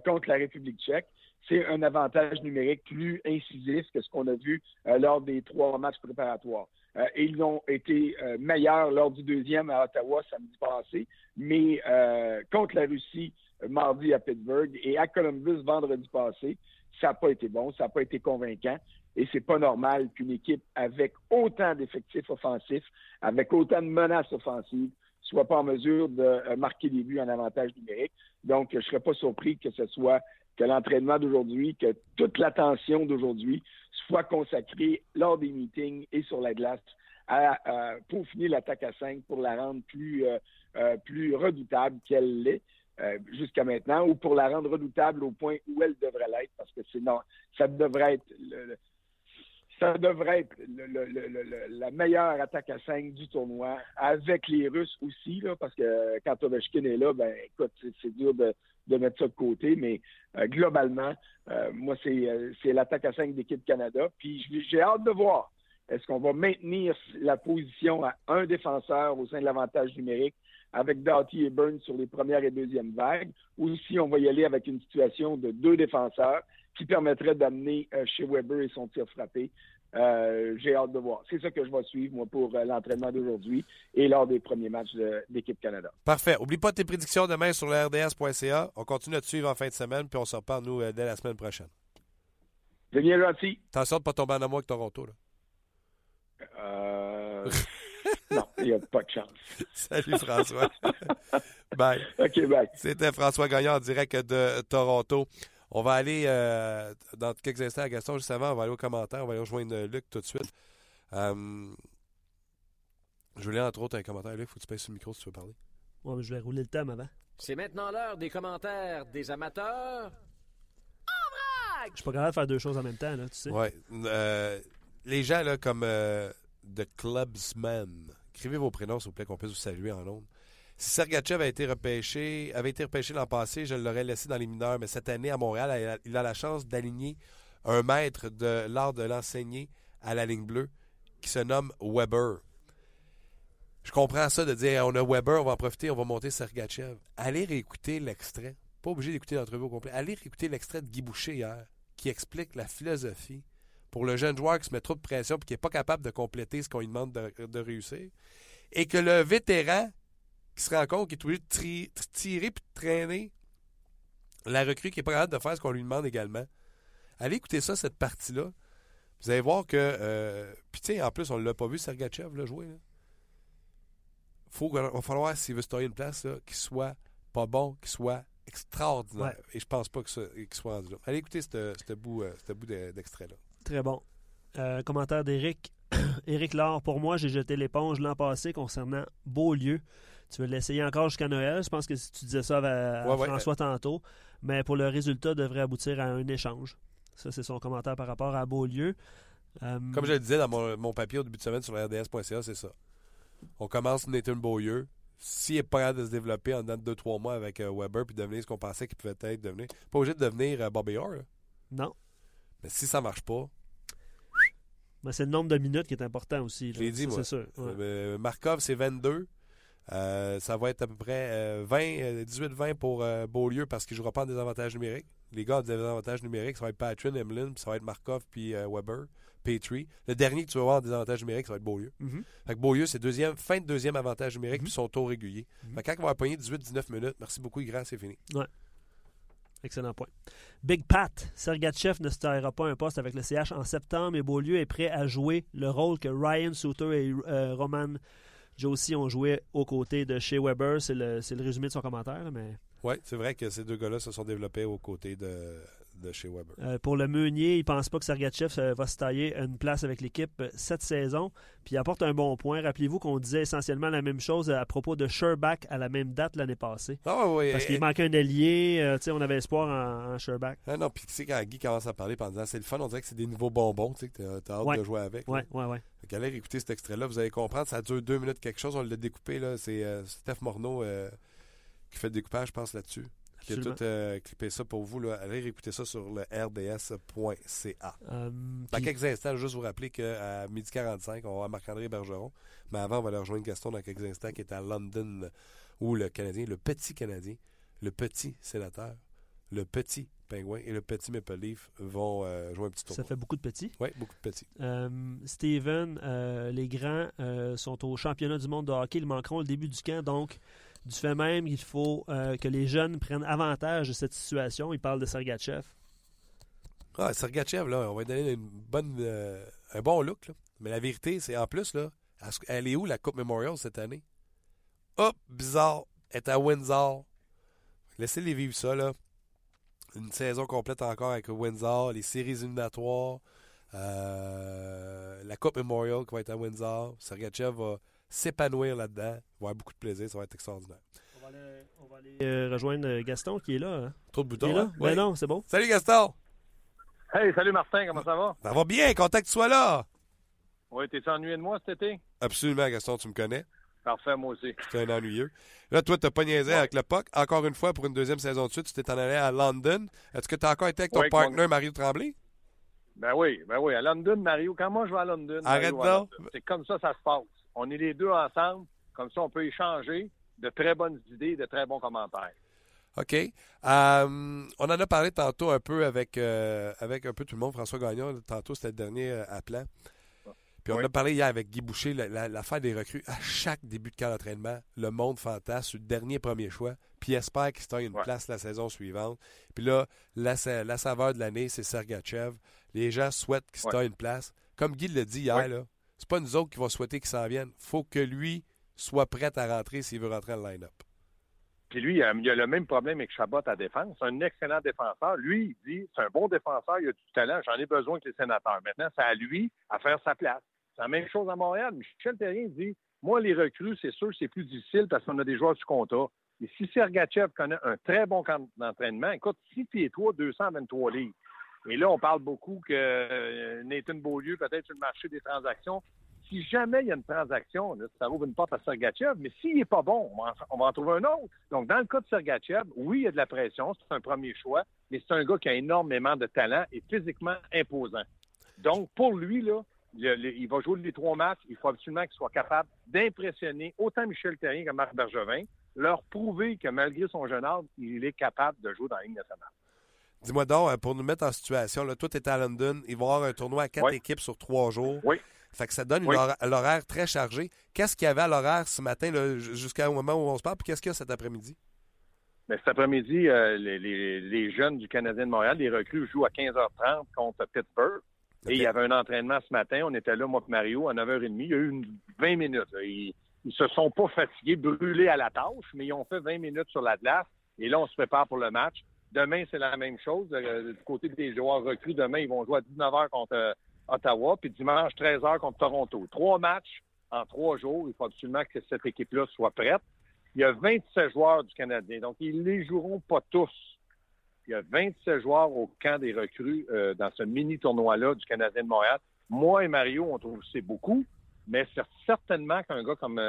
contre la République tchèque, c'est un avantage numérique plus incisif que ce qu'on a vu lors des trois matchs préparatoires. Euh, ils ont été euh, meilleurs lors du deuxième à Ottawa samedi passé, mais euh, contre la Russie mardi à Pittsburgh et à Columbus vendredi passé, ça n'a pas été bon, ça n'a pas été convaincant. Et c'est pas normal qu'une équipe avec autant d'effectifs offensifs, avec autant de menaces offensives, soit pas en mesure de marquer des buts en avantage numérique. Donc, je serais pas surpris que ce soit que l'entraînement d'aujourd'hui, que toute l'attention d'aujourd'hui soit consacrée lors des meetings et sur la glace à, peaufiner l'attaque à 5 pour la rendre plus, plus redoutable qu'elle l'est. jusqu'à maintenant, ou pour la rendre redoutable au point où elle devrait l'être, parce que sinon, ça devrait être ça devrait être la meilleure attaque à 5 du tournoi, avec les Russes aussi, là, parce que quand Ovechkin est là, ben écoute, c'est dur de, mettre ça de côté, mais euh, globalement, euh, moi, euh, c'est l'attaque à 5 d'équipe Canada. Puis j'ai hâte de voir. Est-ce qu'on va maintenir la position à un défenseur au sein de l'avantage numérique avec Doughty et Burns sur les premières et deuxièmes vagues, ou si on va y aller avec une situation de deux défenseurs qui permettrait d'amener chez Weber et son tir frappé. Euh, j'ai hâte de voir. C'est ça que je vais suivre, moi, pour euh, l'entraînement d'aujourd'hui et lors des premiers matchs d'équipe Canada. Parfait. Oublie pas tes prédictions demain sur le RDS.ca. On continue à te suivre en fin de semaine, puis on se reparle, nous, dès la semaine prochaine. C'est bien gentil. Attention de ne pas tomber en amour avec Toronto, là. <laughs> non, il n'y a pas de chance. <laughs> Salut, François. <laughs> bye. OK, bye. C'était François Gagnant en direct de Toronto. On va aller euh, dans quelques instants à Gaston, juste avant, on va aller aux commentaires, on va aller rejoindre Luc tout de suite. Euh, je voulais entre autres un commentaire. Luc, faut que tu payes sur le micro si tu veux parler. Ouais, mais je vais rouler le thème avant. C'est maintenant l'heure des commentaires des amateurs. En vrac! Je suis pas capable de faire deux choses en même temps, là, tu sais. Ouais. Euh, les gens, là, comme The Clubsman, écrivez vos prénoms, s'il vous plaît, qu'on puisse vous saluer en Londres. Si Sergachev avait été repêché, avait été repêché l'an passé, je l'aurais laissé dans les mineurs. Mais cette année, à Montréal, il a la chance d'aligner un maître de l'art de l'enseigner à la ligne bleue qui se nomme Weber. Je comprends ça de dire on a Weber, on va en profiter, on va monter Sergachev. Allez réécouter l'extrait. Pas obligé d'écouter l'entrevue au complet. Allez réécouter l'extrait de Guy Boucher hier qui explique la philosophie pour le jeune joueur qui se met trop de pression et qui n'est pas capable de compléter ce qu'on lui demande de, de réussir. Et que le vétéran qui se rend compte qu'il est obligé de tirer et de traîner la recrue qui n'est pas capable de faire ce qu'on lui demande également. Allez écouter ça, cette partie-là. Vous allez voir que. Euh, puis, tu sais, en plus, on ne l'a pas vu, Sergachev, là, jouer. Il va falloir, s'il veut se tailler une place, qu'il soit pas bon, qu'il soit extraordinaire. Et je pense pas qu'il soit rendu là. Allez écouter ce bout, euh, bout d'extrait-là. Très bon. Euh, commentaire d'Éric. <coughs> Éric Laure, pour moi, j'ai jeté l'éponge l'an passé concernant Beaulieu. Tu veux l'essayer encore jusqu'à Noël? Je pense que tu disais ça à, François tantôt. Mais pour le résultat, devrait aboutir à un échange. Ça, c'est son commentaire par rapport à Beaulieu. Euh, Comme je le disais dans mon, papier au début de semaine sur rds.ca, c'est ça. On commence Nathan Beaulieu. S'il n'est pas capable de se développer en dedans de 2-3 mois avec euh, Weber puis devenir ce qu'on pensait qu'il pouvait être devenir, pas obligé de devenir euh, Bobby Orr. Non. Mais si ça marche pas, c'est le nombre de minutes qui est important aussi. Je l'ai dit, moi. Markov, c'est 22. Euh, ça va être à peu près 20, euh, 18-20 euh, pour Beaulieu parce qu'il ne jouera pas en désavantage numérique. Les gars en désavantage numérique, ça va être Patrin, Emlyn, puis ça va être Markov, puis Weber, Petrie. Le dernier que tu vas voir en désavantage numérique, ça va être Beaulieu. Mm-hmm. Fait que Beaulieu, c'est deuxième, fin de deuxième avantage numérique, mm-hmm. puis son taux régulier. Mm-hmm. Fait que quand il va pogner 18-19 minutes, merci beaucoup, grand, c'est fini. Ouais. Excellent point. Big Pat, Sergachev ne se taillera pas un poste avec le CH en septembre et Beaulieu est prêt à jouer le rôle que Ryan Souter et Roman Josie ont joué aux côtés de Shea Weber. C'est le, le, résumé de son commentaire. Mais... Oui, c'est vrai que ces deux gars-là se sont développés aux côtés de, de chez Weber. Euh, pour le Meunier, il ne pense pas que Sergachev euh, va se tailler une place avec l'équipe euh, cette saison. Puis il apporte un bon point. Rappelez-vous qu'on disait essentiellement la même chose à propos de Sherbach à la même date l'année passée. Ah oui. Parce qu'il manquait un allié. on avait espoir en, en Sherbach. Ah non, puis tu sais, quand Guy commence à parler en disant c'est le fun, on dirait que c'est des nouveaux bonbons, tu sais, hâte de jouer avec. Oui, oui, oui. Allez écouter cet extrait-là, vous allez comprendre. Ça dure deux minutes quelque chose. On l'a découpé. là. C'est Steph Morneau qui fait le découpage, je pense, là-dessus qui a tout euh, clippé ça pour vous. Là. Allez écouter ça sur le rds.ca. Euh, dans quelques instants, juste vous rappeler qu'à midi 45, on va Marc-André Bergeron. Mais avant, on va aller rejoindre Gaston dans quelques instants qui est à London, où le Canadien, le petit Canadien, le petit sénateur, le petit Pingouin et le petit Maple Leaf vont euh, jouer un petit tour. Ça fait beaucoup de petits. Oui, beaucoup de petits. Steven, les grands sont au championnat du monde de hockey. Ils manqueront le début du camp, donc du fait même qu'il faut euh, que les jeunes prennent avantage de cette situation. Il parle de Sergachev. Ah, Sergachev, là, on va lui donner une bonne, euh, un bon look. Mais la vérité, c'est en plus, là, elle est où la Coupe Memorial cette année? Hop, bizarre, elle est à Windsor. Laissez-les vivre ça, là. Une saison complète encore avec Windsor, les séries éliminatoires. Euh, la Coupe Memorial qui va être à Windsor. Sergachev va s'épanouir là-dedans. Il va avoir beaucoup de plaisir. Ça va être extraordinaire. On va aller, euh, rejoindre Gaston qui est là. Hein? Trop de boutons. Il est là? Hein? Ben non, c'est bon. Salut Gaston. Hey, salut Martin, comment ça va? Ça va bien, content que tu sois là. Oui, t'es ennuyé de moi cet été? Absolument, Gaston, tu me connais. Parfait, moi aussi. Tu es un ennuyeux. Là, toi, tu n'as pas niaisé avec le POC. Encore une fois, pour une deuxième saison de suite, tu t'es en allé à London. Est-ce que tu as encore été avec ton Oui, partner, mon- Mario Tremblay? Ben oui, ben oui, à London, Mario. Quand moi je vais à London, Arrête Mario à. London. C'est comme ça ça se passe. On est les deux ensemble, comme ça on peut échanger de très bonnes idées, de très bons commentaires. OK. Euh, on en a parlé tantôt un peu avec, euh, avec un peu tout le monde. François Gagnon, tantôt, c'était le dernier euh, appelant. Puis on Oui. a parlé hier avec Guy Boucher, la- la- l'affaire des recrues. À chaque début de camp d'entraînement, le monde fantasme, le dernier premier choix, puis espère qu'il se une Ouais. place la saison suivante. Puis là, la, sa- la saveur de l'année, c'est Sergachev. Les gens souhaitent qu'il se Ouais. une place. Comme Guy l'a dit hier, Ouais. là, c'est pas nous autres qui va souhaiter qu'il s'en vienne. faut que lui soit prêt à rentrer s'il veut rentrer le line-up. Puis lui, il a, il a le même problème avec Chabot à défense. C'est un excellent défenseur. Lui, il dit, c'est un bon défenseur, il a du talent, j'en ai besoin que les sénateurs. Maintenant, c'est à lui à faire sa place. C'est la même chose à Montréal. Michel Terrien dit, moi, les recrues, c'est sûr, c'est plus difficile parce qu'on a des joueurs sous contrat. Et si Sergachev connaît un très bon camp d'entraînement, écoute, 6 pieds 3, 223 livres. Et là, on parle beaucoup que euh, Nathan Beaulieu, peut-être sur le marché des transactions. Si jamais il y a une transaction, ça ouvre une porte à Sergachev, mais s'il n'est pas bon, on va, en, trouver un autre. Donc, dans le cas de Sergachev, oui, il y a de la pression, c'est un premier choix, mais c'est un gars qui a énormément de talent et physiquement imposant. Donc, pour lui, là, il va jouer les trois matchs. Il faut absolument qu'il soit capable d'impressionner autant Michel Terrien que Marc Bergevin, leur prouver que malgré son jeune âge, il est capable de jouer dans la Ligue nationale. Dis-moi donc, euh, pour nous mettre en situation, là, toi, tu à London, il va y avoir un tournoi à quatre Oui. équipes sur trois jours. Oui. Fait que ça donne Oui. l'horaire très chargé. Qu'est-ce qu'il y avait à l'horaire ce matin, jusqu'au moment où on se parle, puis qu'est-ce qu'il y a cet après-midi? Mais cet après-midi, euh, les, les- les jeunes du Canadien de Montréal, les recrues, jouent à 15h30 contre Pittsburgh. Et il y avait un entraînement ce matin. On était là, moi et Mario, à 9h30. Il y a eu une 20 minutes. Ils, ils se sont pas fatigués, brûlés à la tâche, mais ils ont fait 20 minutes sur la glace. Et là, on se prépare pour le match. Demain, c'est la même chose. Euh, du côté des joueurs recrues, demain, ils vont jouer à 19h contre euh, Ottawa, puis dimanche, 13h contre Toronto. Trois matchs en trois jours. Il faut absolument que cette équipe-là soit prête. Il y a 27 joueurs du Canadien, donc ils les joueront pas tous. Il y a 27 joueurs au camp des recrues euh, dans ce mini-tournoi-là du Canadien de Montréal. Moi et Mario, on trouve que c'est beaucoup, mais c'est certainement qu'un gars comme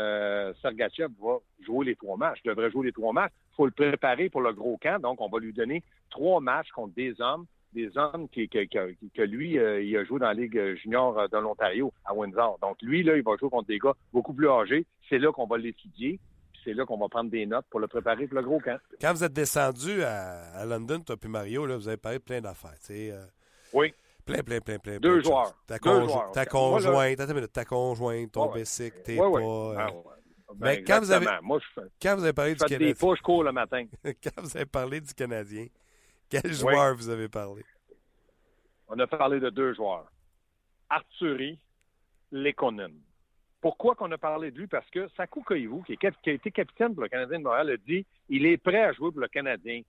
Sergachev va jouer les trois matchs, devrait jouer les trois matchs. Faut le préparer pour le gros camp, donc on va lui donner trois matchs contre des hommes, des hommes qui, que, que- que lui, euh, il a joué dans la Ligue junior euh, de l'Ontario à Windsor. Donc lui, là, il va jouer contre des gars beaucoup plus âgés. C'est là qu'on va l'étudier. C'est là qu'on va prendre des notes pour le préparer pour le gros camp. Quand vous êtes descendu à, à London, toi puis Mario, là, vous avez parlé plein d'affaires. euh, Oui. plein, plein, plein, plein. Deux plein joueurs. Ta, Deux conjo- joueurs. ta Moi, là- conjointe, attends une minute, ta conjointe, ton Ouais, ouais. tes Oui, pas. euh, Ah, Mais Ben, quand vous avez- exactement. Moi, je fais, Quand vous avez parlé je du des Canadien, pas, je cours le matin. <laughs> quand vous avez parlé du Canadien, quel joueur vous avez parlé? On a parlé de deux joueurs. Arthurie, Lekonen. Pourquoi qu'on a parlé de lui? Parce que Sakou Koivu, qui a été capitaine pour le Canadien de Montréal, a dit il est prêt à jouer pour le Canadien.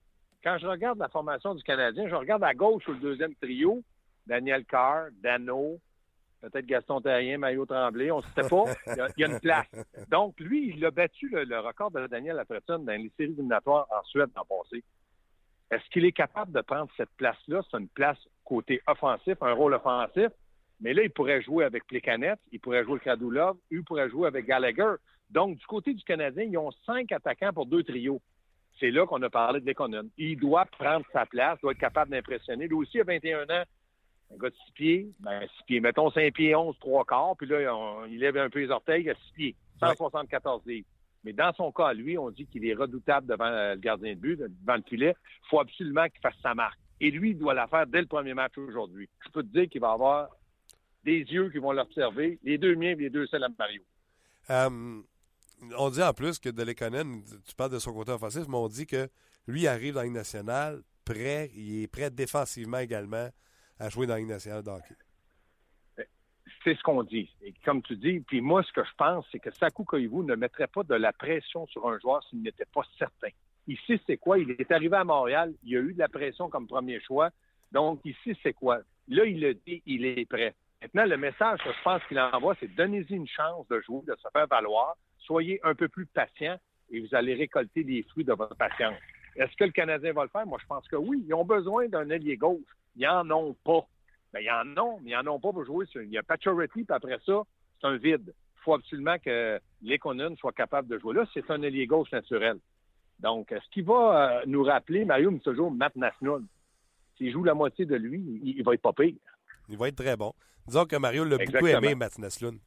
Quand je regarde la formation du Canadien, je regarde à gauche sur le deuxième trio, Daniel Carr, Dano, peut-être Gaston Terrien, Maillot Tremblay, on ne sait pas. Il y, a, une place. Donc, lui, il a battu le, le record de Daniel Lafretoune dans les séries éliminatoires en Suède l'an passé. Est-ce qu'il est capable de prendre cette place-là? C'est une place côté offensif, un rôle offensif. Mais là, il pourrait jouer avec Plekanec, il pourrait jouer avec Radulov, il pourrait jouer avec Gallagher. Donc, du côté du Canadien, ils ont cinq attaquants pour deux trios. C'est là qu'on a parlé de l'économie. Il doit prendre sa place, doit être capable d'impressionner. Lui aussi, il a 21 ans, un gars de 6 pieds, ben 6 pieds, mettons 5 pieds 11, 3 quarts, puis là, on- il lève un peu les orteils, il a 6 pieds, 174 livres. Mais dans son cas, lui, on dit qu'il est redoutable devant euh, le gardien de but, devant le filet. Il faut absolument qu'il fasse sa marque. Et lui, il doit la faire dès le premier match aujourd'hui. Je peux te dire qu'il va avoir des yeux qui vont l'observer, les deux miens et les deux celles à Mario. Euh, on dit en plus que de Lekonen, tu parles de son côté offensif, mais on dit que lui arrive dans la Ligue nationale prêt, il est prêt défensivement également à jouer dans la nationale. C'est ce qu'on dit. Et comme tu dis, puis moi, ce que je pense, c'est que Saku Koivu ne mettrait pas de la pression sur un joueur s'il n'était pas certain. Ici, c'est quoi? Il est arrivé à Montréal, il a eu de la pression comme premier choix. Donc, ici, c'est quoi? Là, il le dit, il est prêt. Maintenant, le message que je pense qu'il envoie, c'est donnez-y une chance de jouer, de se faire valoir. Soyez un peu plus patient et vous allez récolter les fruits de votre patience. Est-ce que le Canadien va le faire? Moi, je pense que oui. Ils ont besoin d'un ailier gauche. Ils n'en ont pas. Ben, ils en ont, mais ils n'en ont pas pour jouer. Il y a Pacioretty, puis après ça, c'est un vide. Il faut absolument que l'économie soit capable de jouer. Là, c'est un ailier gauche naturel. Donc, ce qui va euh, nous rappeler, Mario me toujours Matt National. S'il joue la moitié de lui, il, va être pas pire. Il va être très bon. Disons que Mario l'a beaucoup aimé, Matt Naslund.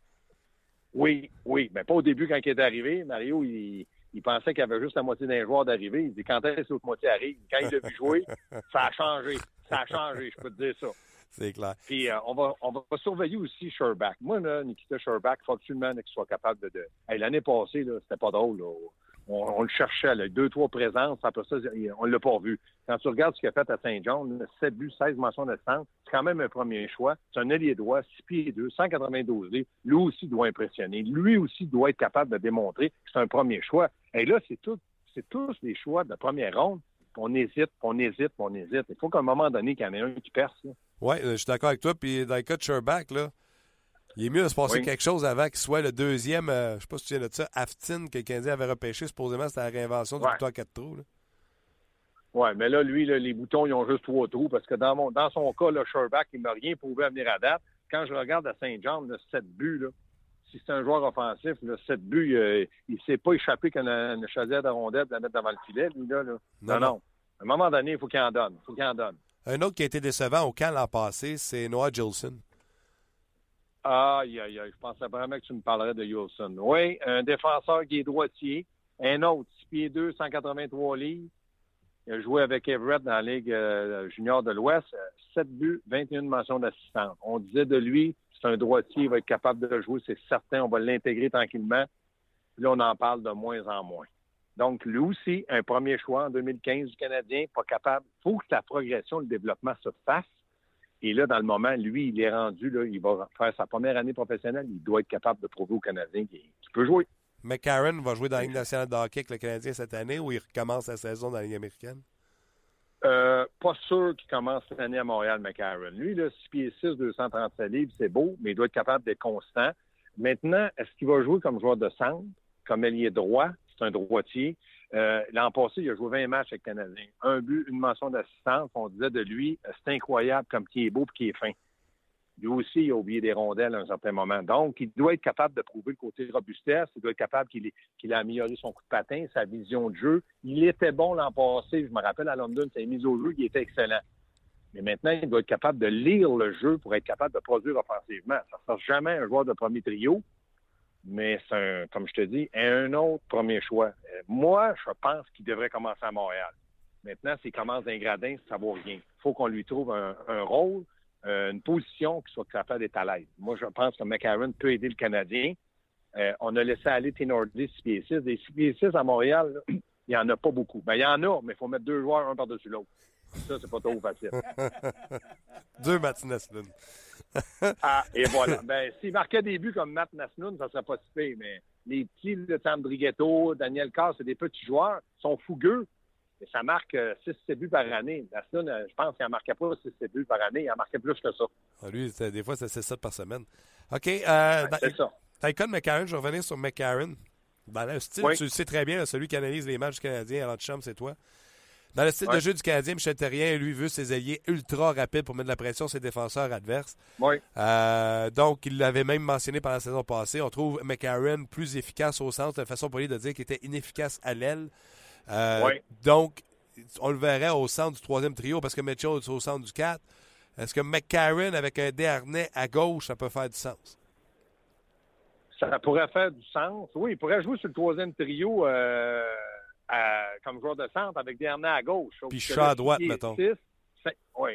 Oui, oui. Mais pas au début quand il est arrivé. Mario, il, pensait qu'il y avait juste la moitié d'un joueur d'arriver. Il dit quand est-ce que l'autre moitié arrive? Quand il a vu jouer, ça a changé. Ça a changé, je peux te dire ça. C'est clair. Puis euh, on, va, on va surveiller aussi Sherback. Moi, là, Nikita Sherback, il faut absolument qu'il soit capable de. de... L'année passée, c'était pas drôle. Là on, le cherchait, là, deux, trois présences, après ça, on ne l'a pas vu. Quand tu regardes ce qu'il a fait à Saint-Jean, 7 buts, 16 mentions de centre, c'est quand même un premier choix. C'est un ailier droit, 6 pieds 2, 192 livres. Lui aussi doit impressionner. Lui aussi doit être capable de démontrer que c'est un premier choix. Et là, c'est tout, c'est tous des choix de première ronde. On hésite, on hésite, on hésite. Il faut qu'à un moment donné, qu'il y en ait un qui perce. Oui, euh, je suis d'accord avec toi. Puis dans le cas de Sherback, là, il est mieux de se passer quelque chose avant qu'il soit le deuxième, euh, je ne sais pas si tu viens de ça, Aftin, que le Canadien avait repêché. Supposément, c'était la réinvention du bouton à quatre trous. Oui, mais là, lui, les boutons, ils ont juste trois trous parce que dans, mon, dans son cas, le Sherback, il ne m'a rien prouvé à venir à date. Quand je regarde à Saint-Jean, le 7 buts, là, si c'est un joueur offensif, le 7 buts, euh, il ne s'est pas échappé quand une chaudière de rondelle de la mettre devant le filet, lui, là. Non, non, À un moment donné, il faut qu'il en donne. faut qu'il en donne. Un autre qui a été décevant au camp l'an passé, c'est Noah Gilson. Aïe, aïe, aïe. Je pensais vraiment que tu me parlerais de Wilson. Oui, un défenseur qui est droitier. Un autre, 6 pieds 2, 183 livres. Il a joué avec Everett dans la Ligue euh, junior de l'Ouest. 7 buts, 21 mentions d'assistance. On disait de lui, c'est un droitier, il va être capable de jouer, c'est certain. On va l'intégrer tranquillement. Puis là, on en parle de moins en moins. Donc, lui aussi, un premier choix en 2015 du Canadien, pas capable. Il faut que la progression, le développement se fasse. Et là, dans le moment, lui, il est rendu, là, il va faire sa première année professionnelle. Il doit être capable de prouver aux Canadiens qu'il peut jouer. McCarron va jouer dans la Ligue nationale de hockey avec le Canadien cette année ou il recommence la saison dans la Ligue américaine? Euh, pas sûr qu'il commence l'année à Montréal, McCarron. Lui, là, 6 pieds 6, 237 livres, c'est beau, mais il doit être capable d'être constant. Maintenant, est-ce qu'il va jouer comme joueur de centre, comme ailier droit? C'est un droitier. Euh, l'an passé, il a joué 20 matchs avec le Canadien. Un but, une mention d'assistance. On disait de lui, c'est incroyable comme qui est beau et qui est fin. Lui aussi, il a oublié des rondelles à un certain moment. Donc, il doit être capable de prouver le côté robustesse. Il doit être capable qu'il a amélioré son coup de patin, sa vision de jeu. Il était bon l'an passé. Je me rappelle à London, sa mise au jeu, il était excellent. Mais maintenant, il doit être capable de lire le jeu pour être capable de produire offensivement. Ça ne sera jamais un joueur de premier trio mais c'est un, comme je te dis, un autre premier choix. Euh, moi, je pense qu'il devrait commencer à Montréal. Maintenant, s'il commence d'un gradin, ça vaut rien. Il faut qu'on lui trouve un, rôle, euh, une position qui soit capable d'être à l'aise. Moi, je pense que McCarron peut aider le Canadien. Euh, on a laissé aller Tenordi 6 pieds 6. Des 6 pieds 6 à Montréal, <clears throat> il n'y en a pas beaucoup. Ben, il y en a, mais il faut mettre deux joueurs un par-dessus l'autre. Ça, c'est pas trop facile. <laughs> deux Martinez, <laughs> ah, et voilà. Ben, s'il marquait des buts comme Matt Nasnoun, ça serait pas si pire, mais les petits, le Sam Brighetto, Daniel Carr, c'est des petits joueurs, sont fougueux, et ça marque 6-7 euh, buts par année. Euh, je pense qu'il n'en marquait pas 6-7 buts par année, il en marquait plus que ça. Ah, lui, des fois, c'est 7 par semaine. OK. Euh, c'est ça. Le McCarron, je vais revenir sur McCarron. Ben, là, style, tu le sais très bien, celui qui analyse les matchs canadiens à l'antichambre, c'est toi. Dans le style de jeu du Canadien, Michel Terrien, lui, veut ses alliés ultra rapides pour mettre de la pression sur ses défenseurs adverses. Oui. Euh, donc, il l'avait même mentionné pendant la saison passée. On trouve McCarron plus efficace au centre, de façon polie de dire qu'il était inefficace à l'aile. Euh. Donc, on le verrait au centre du troisième trio parce que Mitchell est au centre du 4. Est-ce que McCarron, avec un Desharnais à gauche, ça peut faire du sens? Ça pourrait faire du sens. Oui, il pourrait jouer sur le troisième trio. Euh comme joueur de centre avec Dernier à gauche. Puis chat à droite, mettons. oui,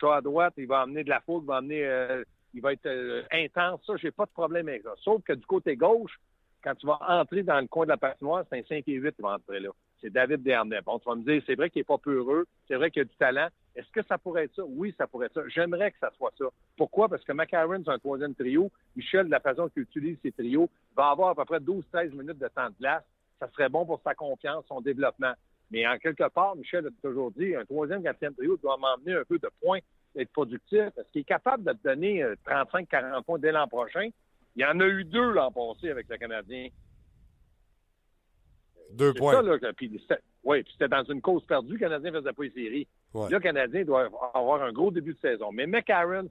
chat à droite, il va amener de la faute, il va amener, euh, il va être euh, intense. Ça, j'ai pas de problème avec ça. Sauf que du côté gauche, quand tu vas entrer dans le coin de la patinoire, c'est un 5 et 8 qui va entrer là. C'est David Dernay. Bon, tu vas me dire, c'est vrai qu'il n'est pas peureux, c'est vrai qu'il a du talent. Est-ce que ça pourrait être ça? Oui, ça pourrait être ça. J'aimerais que ça soit ça. Pourquoi? Parce que McCarron, c'est un troisième trio. Michel, de la façon qu'il utilise ses trios, va avoir à peu près 12-13 minutes de temps de glace ça serait bon pour sa confiance, son développement. Mais en quelque part, Michel a toujours dit, un troisième, quatrième trio doit m'emmener un peu de points d'être productif? Est-ce qu'il est capable de te donner 35-40 euh, points dès l'an prochain? Il y en a eu deux l'an passé avec le Canadien. Deux points. oui, puis c'était dans une cause perdue. Le Canadien ne faisait pas les séries. Là, le Canadien doit avoir un gros début de saison. Mais McCarron,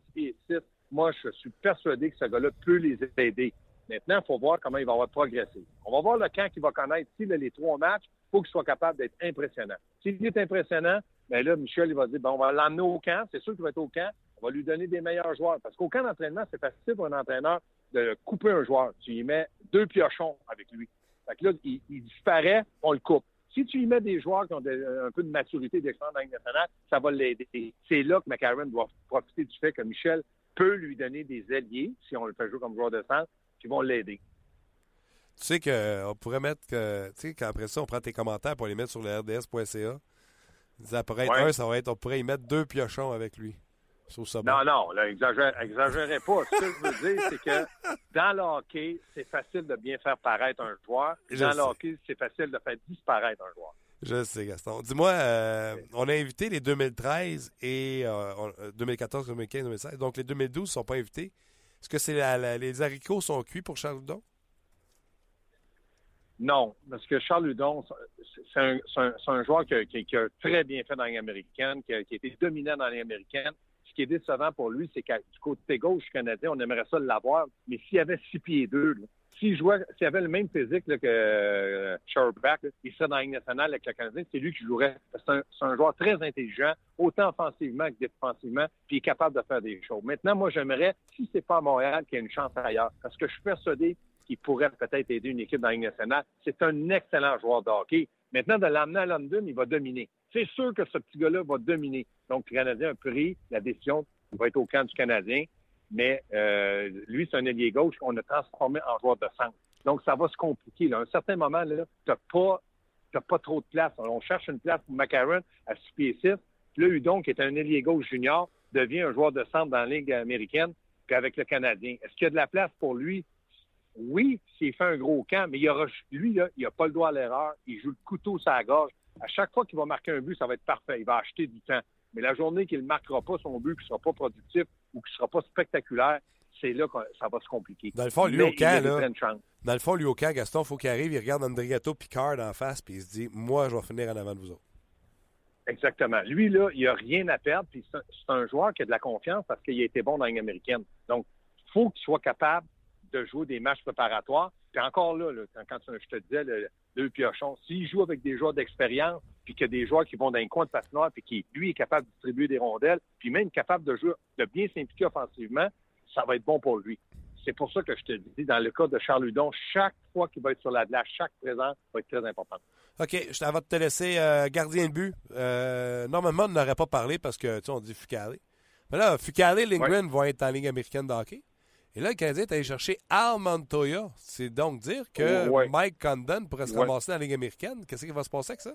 moi, je suis persuadé que ce gars-là peut les aider. Maintenant, il faut voir comment il va avoir progressé. On va voir le camp qui va connaître. Si les trois matchs, il faut qu'il soit capable d'être impressionnant. S'il est impressionnant, bien là, Michel, il va dire, bon, on va l'emmener au camp. C'est sûr qu'il va être au camp. On va lui donner des meilleurs joueurs. Parce qu'au camp d'entraînement, c'est facile pour un entraîneur de couper un joueur. Tu y mets deux piochons avec lui. Fait que là, il, disparaît, on le coupe. Si tu y mets des joueurs qui ont un peu de maturité d'expérience dans nationale, ça va l'aider. C'est là que McCarron doit profiter du fait que Michel peut lui donner des alliés, si on le fait jouer comme joueur de centre, qui vont l'aider. Tu sais qu'on pourrait mettre que, tu sais, qu'après ça, on prend tes commentaires pour les mettre sur le rds.ca. Ça pourrait être un, ça va être, on pourrait y mettre deux piochons avec lui. Non, non, là, exagérez pas. Ce que je veux dire, c'est que dans le hockey, c'est facile de bien faire paraître un joueur. Dans le hockey, c'est facile de faire disparaître un joueur. Je sais, Gaston. Dis-moi, euh, on a invité les 2013 et 2014, 2015, 2016. Donc, les 2012 ne sont pas invités. Est-ce que c'est les haricots sont cuits pour Charles Hudon? Non, parce que Charles Hudon, c'est un, joueur qui a, très bien fait dans les américaine, qui a, qui a été dominant dans les américaines ce qui est décevant pour lui, c'est qu'à du côté gauche canadien, on aimerait ça l'avoir, mais s'il avait six pieds deux, s'il jouait, s'il avait le même physique que euh, il serait dans la Ligue nationale avec le Canadien, c'est lui qui jouerait. C'est un, joueur très intelligent, autant offensivement que défensivement, puis il est capable de faire des choses. Maintenant, moi, j'aimerais, si c'est pas à Montréal, qu'il y ait une chance ailleurs, parce que je suis persuadé qu'il pourrait peut-être aider une équipe dans la Ligue nationale. C'est un excellent joueur de hockey. Maintenant, de l'amener à London, il va dominer. C'est sûr que ce petit gars-là va dominer. Donc, le Canadien a pris la décision, il va être au camp du Canadien, mais euh, lui, c'est un ailier gauche qu'on a transformé en joueur de centre. Donc, ça va se compliquer. À un certain moment, tu n'as pas, pas trop de place. on cherche une place pour Macaron à 6 pieds 6. Puis là, Udon, qui est un ailier gauche junior, devient un joueur de centre dans la Ligue américaine, puis avec le Canadien. Est-ce qu'il y a de la place pour lui? Oui, s'il fait un gros camp, mais il lui, il n'a pas le droit à l'erreur. Il joue le couteau sur la gorge. À chaque fois qu'il va marquer un but, ça va être parfait. Il va acheter du temps. Mais la journée qu'il ne marquera pas son but, qu'il ne sera pas productif ou qu'il ne sera pas spectaculaire, c'est là que ça va se compliquer. Dans le fond, lui, au camp, là, dans le fond, lui, au camp, Gaston, il faut qu'il arrive, il regarde Andrigato Picard en face, puis il se dit Moi, je vais finir en avant de vous autres. Exactement. Lui, là, il n'a rien à perdre, puis c'est un, joueur qui a de la confiance parce qu'il a été bon dans la américaine. Donc, il faut qu'il soit capable de jouer des matchs préparatoires. Puis encore là, quand, je te disais, le, deux piochons, s'il joue avec des joueurs d'expérience, puis qu'il y a des joueurs qui vont dans un coin de patinoire, puis qui, lui, est capable de distribuer des rondelles, puis même capable de jouer, de bien s'impliquer offensivement, ça va être bon pour lui. C'est pour ça que je te dis, dans le cas de Charles Hudon, chaque fois qu'il va être sur la glace, chaque présent va être très important. OK, je avant de te laisser euh, gardien de but. Euh, normalement, on n'aurait pas parlé parce que, tu sais, on dit Fucale. Mais là, Fucale et Lindgren vont être en Ligue américaine de hockey. Et là, le Canadien est allé chercher Al Montoya. C'est donc dire que Mike Condon pourrait se ramasser dans la Ligue américaine. Qu'est-ce qui va se passer avec ça?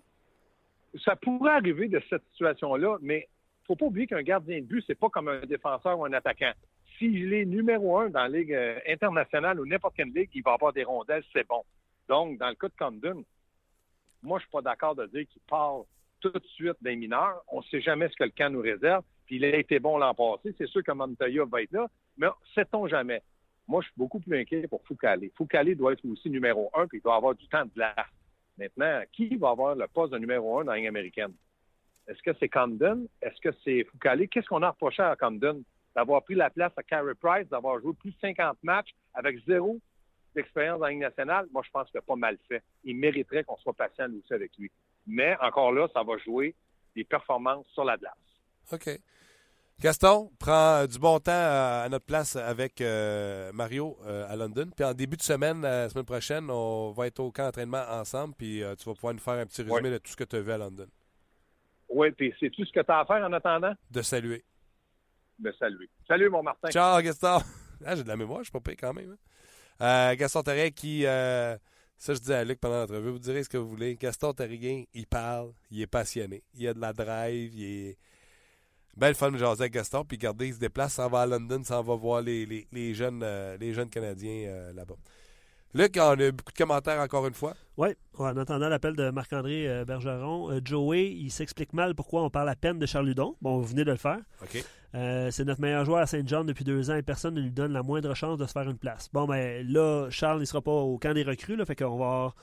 Ça pourrait arriver de cette situation-là, mais il ne faut pas oublier qu'un gardien de but, c'est pas comme un défenseur ou un attaquant. S'il est numéro un dans la Ligue euh, internationale ou n'importe quelle ligue, il va avoir des rondelles, c'est bon. Donc, dans le cas de Condon, moi, je suis pas d'accord de dire qu'il part tout de suite des mineurs. On ne sait jamais ce que le camp nous réserve. Puis il a été bon l'an passé. C'est sûr que Montoya va être là, mais sait-on jamais? Moi, je suis beaucoup plus inquiet pour Foucault. Foucault doit être aussi numéro un, puis il doit avoir du temps de glace. Maintenant, qui va avoir le poste de numéro un dans la Ligue américaine? Est-ce que c'est Camden? Est-ce que c'est Foucault? Qu'est-ce qu'on a reproché à Camden? D'avoir pris la place à Carey Price, d'avoir joué plus de 50 matchs avec zéro d'expérience dans la Ligue nationale? Moi, je pense qu'il a pas mal fait. Il mériterait qu'on soit patient aussi avec lui. Mais encore là, ça va jouer des performances sur la glace. OK. Gaston prend euh, du bon temps à, notre place avec euh, Mario euh, à London. Puis en début de semaine, la semaine prochaine, on va être au camp d'entraînement ensemble. Puis tu vas pouvoir nous faire un petit résumé de tout ce que tu as vu à London. Oui, puis c'est tout ce que tu as à faire en attendant? De saluer. De saluer. Salut, mon Martin. Ciao, Gaston. <laughs> Ah, j'ai de la mémoire, je suis pas payé quand même. Hein. Gaston Terret qui. ça, je dis à Luc pendant l'entrevue, vous direz ce que vous voulez. Gaston Terrien, il parle, il est passionné. Il a de la drive, il est belle fun de jaser avec Gaston. Puis regardez, il se déplace, s'en va à London, s'en va voir les, les, jeunes, euh, les jeunes Canadiens euh, là-bas. Luc, on a beaucoup de commentaires encore une fois. Oui, en attendant l'appel de Marc-André euh, Bergeron, Joey, il s'explique mal pourquoi on parle à peine de Charles Ludon. Bon, vous venez de le faire. OK. Euh, c'est notre meilleur joueur à Saint-Jean depuis deux ans et personne ne lui donne la moindre chance de se faire une place. Bon, ben là, Charles, il sera pas au camp des recrues, là, fait qu'on va avoir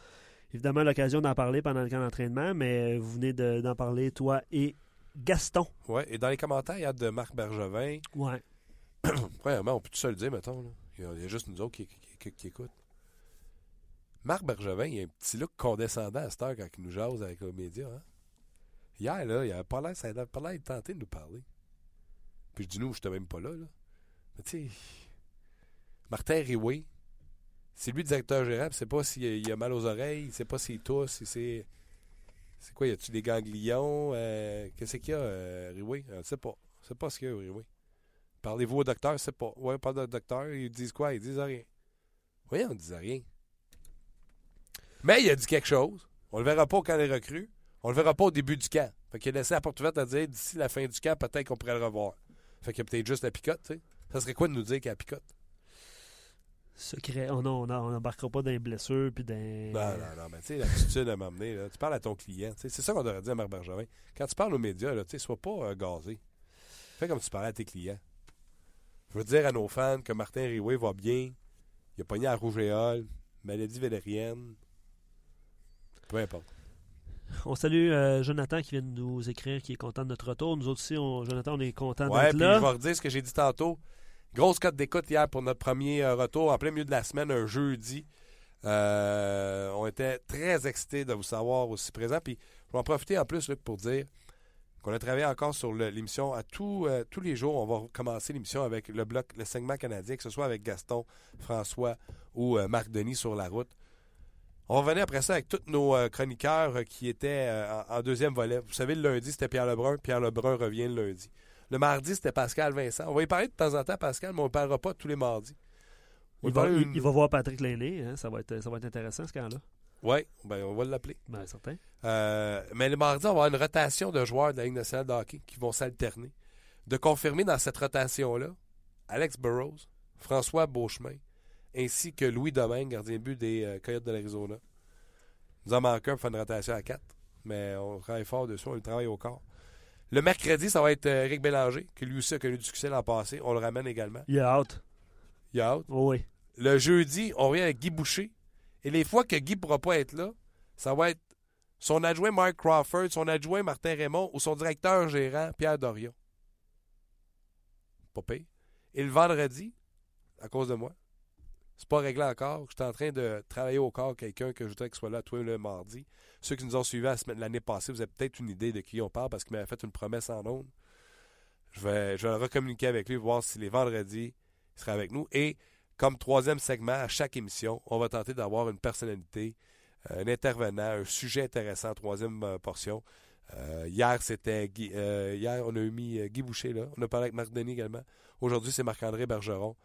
évidemment l'occasion d'en parler pendant le camp d'entraînement, mais vous venez d'en parler, toi et Gaston. Oui, et dans les commentaires, il y a de Marc Bergevin. Oui. <clears throat> Premièrement, on peut tout se le dire, mettons. Il y a juste nous autres qui, qui écoutent. Marc Bergevin, il a un petit look condescendant à cette heure quand il nous jase avec les médias. Hein? Hier, là, il avait pas l'air, ça avait pas l'air de tenter de nous parler. Puis je dis nous, je n'étais même pas là. là. Mais tu sais, Martin Rioué, c'est lui le directeur général, ne sait pas s'il a, mal aux oreilles, il sait pas s'il tousse, si c'est. C'est quoi, y a-tu des ganglions? Euh, qu'est-ce qu'il y a, euh? Je ne sais pas. Je sais pas ce qu'il y a, Rioué. Parlez-vous au docteur? Je sais pas. Ouais, pas de docteur. Ils disent quoi? Ils disent rien. Oui, on ne disait rien. Mais il a dit quelque chose. On le verra pas quand il est recru. On le verra pas au début du camp. Fait qu'il a laissé la porte ouverte à dire d'ici la fin du camp, peut-être qu'on pourrait le revoir. Fait qu'il y a peut-être juste la picote, tu sais. Ça serait quoi de nous dire qu'il y a la picote? Secret. Oh non, on n'embarquera pas dans les blessures puis dans. Non, non, non, mais tu sais, l'attitude à m'amener, tu parles à ton client. C'est ça qu'on devrait dire à Marc Bergevin. Quand tu parles aux médias, tu sais, sois pas euh, gazé. Fais comme tu parlais à tes clients. Je veux dire à nos fans que Martin Rioué va bien. Il a pogné à rougeole, maladie valérienne, peu importe. On salue euh, Jonathan qui vient de nous écrire, qui est content de notre retour. Nous autres aussi, Jonathan, on est content d'être là. je vais redire ce que j'ai dit tantôt. Grosse cote d'écoute hier pour notre premier euh, retour en plein milieu de la semaine, un jeudi. Euh, on était très excités de vous savoir aussi présent. Puis je vais en profiter en plus pour dire qu'on a travaillé encore sur l'émission. À tous les jours, on va commencer l'émission avec le bloc, le segment canadien, que ce soit avec Gaston, François ou Marc Denis sur la route. On va venir après ça avec tous nos euh, chroniqueurs euh, qui étaient euh, en, deuxième volet. Vous savez, le lundi, c'était Pierre Lebrun. Pierre Lebrun revient le lundi. Le mardi, c'était Pascal Vincent. On va y parler de temps en temps, Pascal, mais on ne parlera pas tous les mardis. Il va, voir Patrick Lainé. Hein? Ça, va être, ça va être intéressant, ce camp-là. Oui, ben, on va l'appeler. Ben, certain. mais le mardi, on va avoir une rotation de joueurs de la Ligue nationale de hockey qui vont s'alterner. De confirmer dans cette rotation-là Alex Burrows, François Beauchemin, ainsi que Louis Domingue, gardien de but des euh, Coyotes de l'Arizona. Nous en manquons pour faire une rotation à 4, mais on travaille fort dessus, on le travaille au corps. Le mercredi, ça va être euh, Bélanger, qui lui aussi a connu du succès l'an passé. On le ramène également. Il est out. Il est out. oui. Le jeudi, on revient avec Guy Boucher. Et les fois que Guy ne pourra pas être là, ça va être son adjoint Mark Crawford, son adjoint Martin Raymond ou son directeur gérant Pierre Dorion. Pas pire. Et le vendredi, à cause de moi, c'est pas réglé encore. Je suis en train de travailler au corps quelqu'un que je voudrais qu'il soit là, toi, le mardi. Ceux qui nous ont suivis l'année passée, vous avez peut-être une idée de qui on parle parce qu'il m'avait fait une promesse en ondes. Je vais, je vais recommuniquer avec lui, voir si les vendredis, il sera avec nous. Et comme troisième segment, à chaque émission, on va tenter d'avoir une personnalité, euh, un intervenant, un sujet intéressant, troisième euh, portion. Euh, hier, c'était hier, on a eu mis Guy Boucher là. On a parlé avec Marc Denis également. Aujourd'hui, c'est Marc-André Bergeron.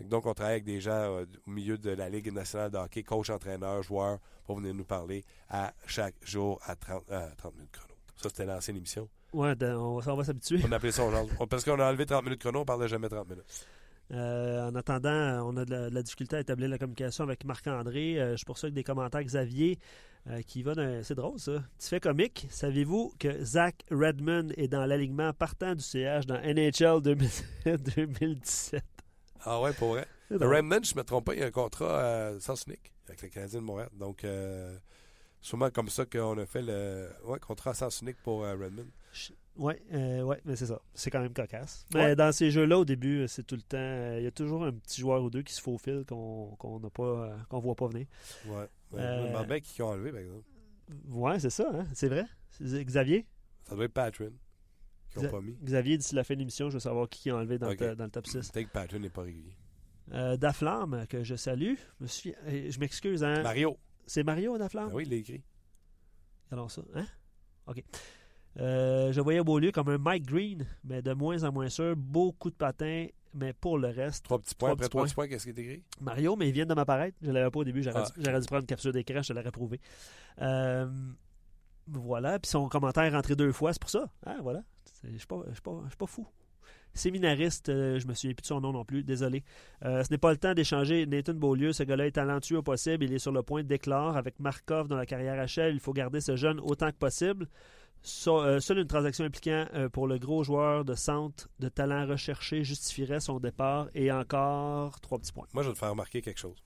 Donc, on travaille avec des gens euh, au milieu de la Ligue nationale de hockey, coach, entraîneur, joueur, pour venir nous parler à chaque jour à 30, euh, minutes chrono. Ça, c'était l'ancienne émission. Ouais, on va, s'habituer. On appelait ça Parce qu'on a enlevé 30 minutes chrono, on parlait jamais 30 minutes. Euh, en attendant, on a de la, difficulté à établir la communication avec Marc-André. je suis pour ça que des commentaires Xavier qui va d'un. C'est drôle ça. Tu fais comique. Savez-vous que Zach Redmond est dans l'alignement partant du CH dans NHL 2017? <laughs> Ah ouais, pour vrai. Le Remnant, je ne me trompe pas, il y a un contrat à sens unique avec le Canadien de Montréal. Donc, euh, sûrement comme ça qu'on a fait le ouais, contrat à sens unique pour euh, Redmond. Oui, euh, ouais, mais c'est ça. C'est quand même cocasse. Mais dans ces jeux-là, au début, c'est tout le temps. Il y a toujours un petit joueur ou deux qui se faufile qu'on n'a pas qu'on voit pas venir. Oui. bien qui ont enlevé, par exemple. Oui, c'est ça, hein? c'est vrai. Xavier? Ça doit être Xavier, d'ici la fin de l'émission, je veux savoir qui a enlevé dans, le, dans le top 6. Peut-être que Patton n'est pas régulier. Euh, Daflamme, que je salue. Euh, je m'excuse. Hein? Mario. C'est Mario, Daflamme? Ben oui, il l'a écrit. Alors ça, hein? OK. Euh, je voyais Beaulieu comme un Mike Green, mais de moins en moins sûr. Beaucoup de patins, mais pour le reste. Trois petits points. Après trois petits points, qu'est-ce qui est écrit? Mario, mais il vient de m'apparaître. Je ne l'avais pas au début. J'aurais ah. dû, prendre une capture d'écran, je te l'aurais prouvé. Euh, voilà. Puis son commentaire est rentré deux fois, c'est pour ça. Ah, voilà. Je ne suis pas, fou. séminariste, je me souviens plus de son nom non plus, désolé. ce n'est pas le temps d'échanger Nathan Beaulieu. Ce gars-là est talentueux au possible. Il est sur le point d'éclore avec Markov dans la carrière HL. Il faut garder ce jeune autant que possible. Euh, seule une transaction impliquant euh, pour le gros joueur de centre de talent recherché justifierait son départ et encore trois petits points. Moi, je vais te faire remarquer quelque chose.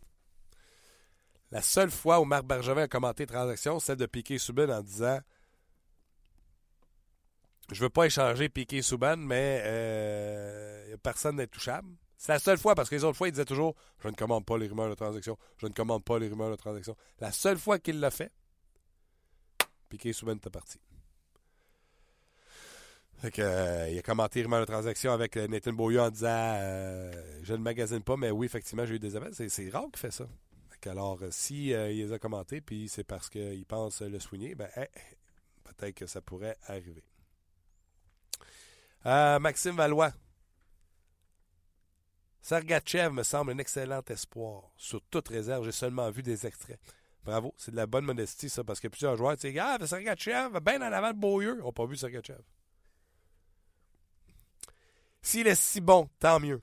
La seule fois où Marc Bergevin a commenté transaction, celle de Piquet Subban en disant Je veux pas échanger Piquet Subban, mais euh, personne n'est touchable. C'est la seule fois, parce que les autres fois, il disait toujours Je ne commande pas les rumeurs de transaction. Je ne commande pas les rumeurs de transaction. La seule fois qu'il l'a fait, Piquet Subban était parti. Euh, il a commenté vraiment la transaction avec euh, Nathan Beaulieu en disant euh, Je ne magasine pas, mais oui, effectivement, j'ai eu des appels. C'est rare qu'il fait ça. Alors, si il les a commentés, puis c'est parce qu'il pense le soigner, ben, eh, peut-être que ça pourrait arriver. Maxime Valois. Sergachev me semble un excellent espoir. Sur toute réserve, j'ai seulement vu des extraits. Bravo, c'est de la bonne modestie, ça, parce que plusieurs joueurs, tu sais, ah, Sergachev, bien en avant de Beaulieu, n'ont pas vu Sergachev. S'il est si bon, tant mieux.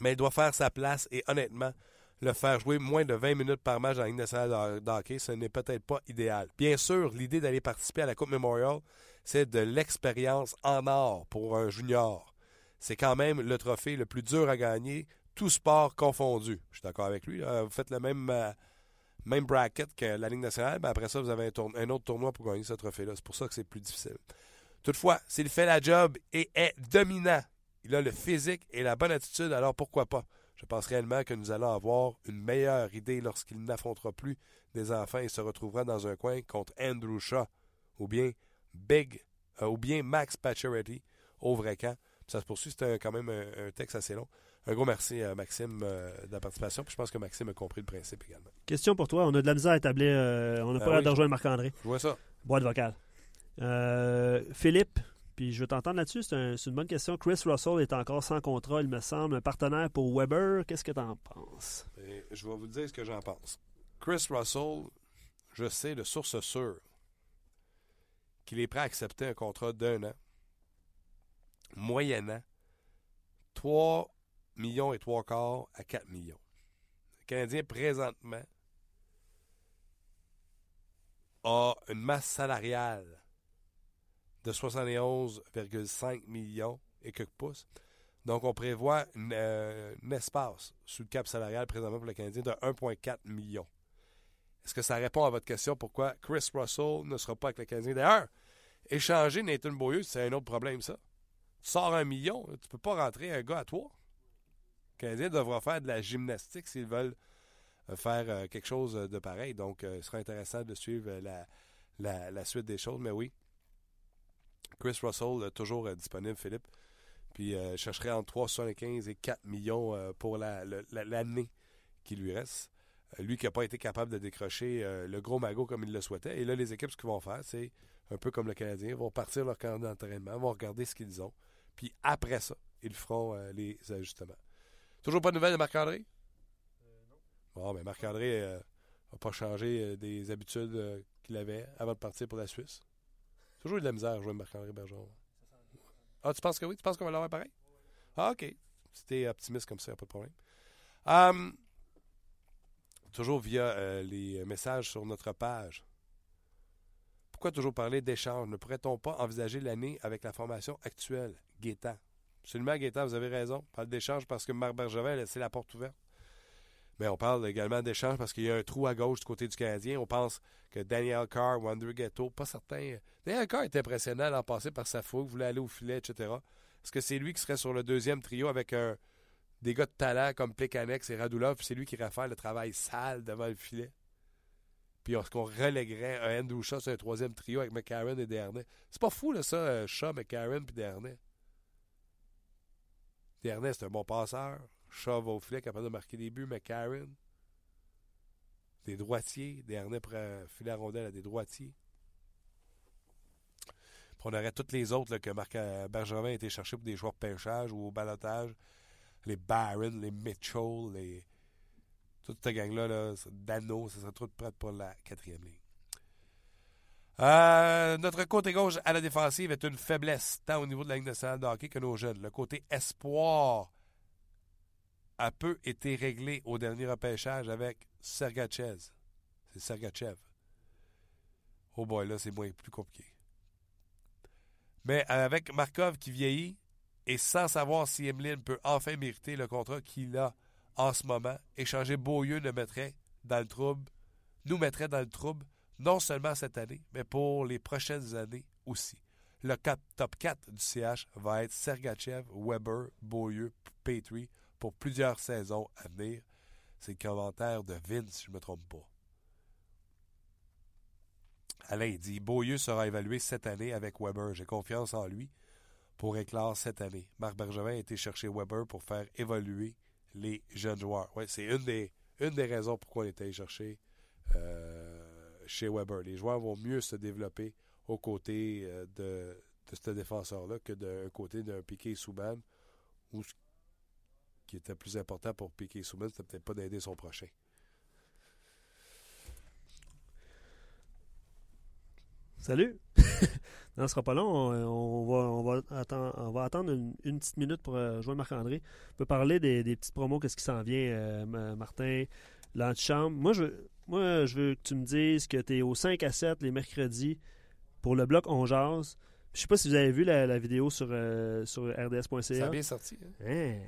Mais il doit faire sa place et honnêtement, le faire jouer moins de 20 minutes par match dans la Ligue nationale de ce n'est peut-être pas idéal. Bien sûr, l'idée d'aller participer à la Coupe Memorial, c'est de l'expérience en or pour un junior. C'est quand même le trophée le plus dur à gagner, tout sport confondu. Je suis d'accord avec lui. Vous faites le même, euh, même bracket que la Ligue nationale, mais après ça, vous avez un, un autre tournoi pour gagner ce trophée-là. C'est pour ça que c'est plus difficile. Toutefois, s'il fait la job et est dominant il a le physique et la bonne attitude, alors pourquoi pas? Je pense réellement que nous allons avoir une meilleure idée lorsqu'il n'affrontera plus des enfants et se retrouvera dans un coin contre Andrew Shaw ou bien Big euh, ou bien Max Pacioretty au vrai camp. Ça se poursuit, c'était quand même un, texte assez long. Un gros merci à Maxime euh, de la participation. Puis je pense que Maxime a compris le principe également. Question pour toi. On a de la misère à établir. Euh, on n'a ben pas l'air de rejoindre Marc-André. Je vois ça. Boîte vocale. Philippe, puis je veux t'entendre là-dessus. C'est une bonne question. Chris Russell est encore sans contrat, il me semble, un partenaire pour Weber. Qu'est-ce que tu en penses? Ben, je vais vous dire ce que j'en pense. Chris Russell, je sais de source sûre qu'il est prêt à accepter un contrat d'un an, moyennant 3 millions et 3 quarts à 4 millions. Le Canadien, présentement, a une masse salariale de 71,5 millions et quelques pouces. Donc, on prévoit euh, un espace sous le cap salarial présentement pour le Canadien de 1,4 million. Est-ce que ça répond à votre question pourquoi Chris Russell ne sera pas avec le Canadien? D'ailleurs, échanger Nathan Beaulieu, c'est un autre problème, ça. Tu sors un million, tu peux pas rentrer un gars à toi. Le Canadien devra faire de la gymnastique s'ils veulent euh, faire euh, quelque chose de pareil. Donc, ce sera intéressant de suivre la suite des choses. Mais oui, Chris Russell, toujours euh, disponible, Philippe. Puis euh, je chercherai entre 3,75 et 4 millions euh, pour l'année qui lui reste. lui qui n'a pas été capable de décrocher le gros magot comme il le souhaitait. Et là, les équipes, ce qu'ils vont faire, c'est un peu comme le Canadien, vont partir leur camp d'entraînement, vont regarder ce qu'ils ont. Puis après ça, ils feront les ajustements. Toujours pas de nouvelles de Marc-André? non. Bon, mais Marc-André n'a pas changé des habitudes qu'il avait avant de partir pour la Suisse. Toujours de la misère à jouer Marc-André Bergeron. Ah, tu penses que oui? Tu penses qu'on va l'avoir pareil? Ah, OK. Si optimiste comme ça, pas de problème. Hum, toujours via euh, les messages sur notre page. Pourquoi toujours parler d'échange? Ne pourrait-on pas envisager l'année avec la formation actuelle? Gaétan. Absolument, Gaétan, vous avez raison. On parle d'échange parce que Marc Bergevin a laissé la porte ouverte. Mais on parle également d'échange parce qu'il y a un trou à gauche du côté du Canadien. On pense que Daniel Carr ou Andrew Ghetto, pas certain. Daniel Carr était impressionnant l'an passé par sa fougue, voulait aller au filet, etc. Est-ce que c'est lui qui serait sur le deuxième trio avec des gars de talent comme Plekanex et Radulov, c'est lui qui irait faire le travail sale devant le filet? Puis est-ce qu'on relèguerait un Andrew Shaw sur un troisième trio avec McCarron et Dernay? C'est pas fou, là, ça, euh, Shaw, McCarron puis Dernay. Dernay, c'est un bon passeur. Shaw va au filet, capable de marquer des buts, McCarron. Des droitiers, dernier pour filer à rondelle à des droitiers. On aurait toutes les autres que Marc euh, Bergevin a été chercher pour des joueurs pêchage ou au balotage. Les Barron, les Mitchell, les. Toute cette gang-là, là, Dano, ça serait trop prêt pour la quatrième ligne. Euh, notre côté gauche à la défensive est une faiblesse, tant au niveau de la Ligue nationale de hockey que nos jeunes. Le côté espoir a peu été réglé au dernier repêchage avec Sergachev. C'est Sergachev. Oh boy, là, c'est moins plus compliqué. Mais avec Markov qui vieillit et sans savoir si Emeline peut enfin mériter le contrat qu'il a en ce moment, échanger Beaulieu le mettrait dans le trouble, nous mettrait dans le trouble, non seulement cette année, mais pour les prochaines années aussi. Le top 4 du CH va être Sergachev, Weber, Beaulieu, Petrie pour plusieurs saisons à venir. C'est le commentaire de Vince, si je ne me trompe pas. Alain dit Beaulieu sera évalué cette année avec Weber. J'ai confiance en lui pour éclore cette année. Marc Bergevin a été chercher Weber pour faire évoluer les jeunes joueurs. Ouais, c'est une des, une des raisons pourquoi on est allé chercher euh, chez Weber. Les joueurs vont mieux se développer aux côtés euh, de, de ce défenseur-là que d'un côté d'un Piquet Souban où qui était plus important pour Piquet Souban, c'était peut-être pas d'aider son prochain. Salut! <laughs> non, ce sera pas long. On, va, on, va, attendre, on va attendre une, petite minute pour euh, joindre Marc-André. On peut parler des, des petites promos, qu'est-ce qui s'en vient, euh, Martin, l'antichambre. Moi je, moi, je veux que tu me dises que tu es au 5 à 7 les mercredis pour le bloc On Jase. Je sais pas si vous avez vu la, vidéo sur, euh, sur rds.ca. Ça a bien sorti. Hein? hein?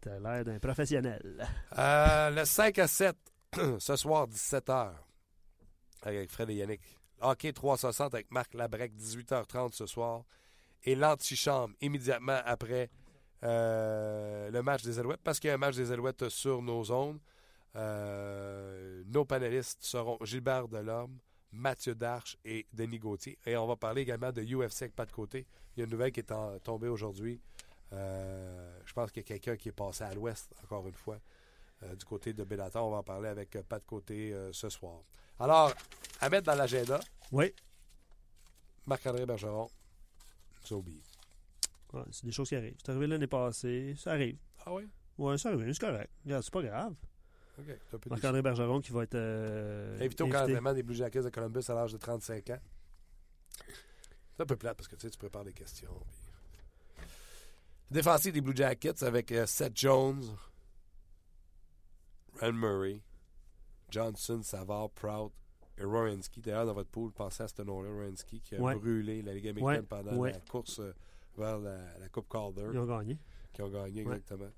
T'as l'air d'un professionnel. Euh, le 5 à 7, <clears throat> ce soir, 17h, avec Fred et Yannick. Hockey 360 avec Marc Labrec, 18h30 ce soir. Et l'antichambre immédiatement après euh, le match des Alouettes, parce qu'il y a un match des Alouettes sur nos zones. Euh, nos panélistes seront Gilbert Delorme, Mathieu Darche et Denis Gauthier. Et on va parler également de UFC avec Pat Côté. Il y a une nouvelle qui est tombée aujourd'hui. Euh, je pense qu'il y a quelqu'un qui est passé à l'ouest, encore une fois, euh, du côté de Bellator. On va en parler avec euh, Pat Côté ce soir. Alors, à mettre dans l'agenda. Oui. Marc-André Bergeron, oublié. c'est des choses qui arrivent. C'est arrivé l'année passée. Ça arrive. Ah oui? Oui, ça arrive. C'est correct. C'est pas grave. Marc-André Bergeron qui va être. invité au cadrement des Blue Jackets de Columbus à l'âge de 35 ans. C'est un peu plate parce que tu sais, tu prépares des questions. Défensif des Blue Jackets avec euh, Seth Jones, Rand Murray, Johnson, Savard, Prout et Rorensky. D'ailleurs, dans votre pool, pensez à ce nom-là, Rorensky, qui a brûlé la Ligue américaine pendant la course euh, vers la, Coupe Calder. Ils ont gagné. Qui ont gagné, exactement.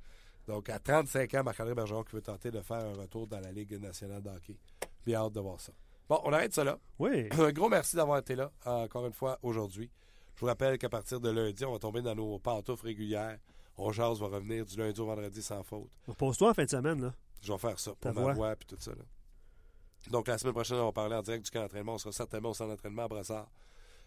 Donc, à 35 ans, Marc-André Bergeron qui veut tenter de faire un retour dans la Ligue nationale d'hockey. Bien hâte de voir ça. Bon, on arrête ça là. Oui. <coughs> Un gros merci d'avoir été là, encore une fois, aujourd'hui. Je vous rappelle qu'à partir de lundi, on va tomber dans nos pantoufles régulières. On jase va revenir du lundi au vendredi sans faute. Repose-toi en fin de semaine, là. Je vais faire ça pour ma voix et tout ça. Donc, la semaine prochaine, on va parler en direct du camp d'entraînement. On sera certainement au centre d'entraînement à Brassard,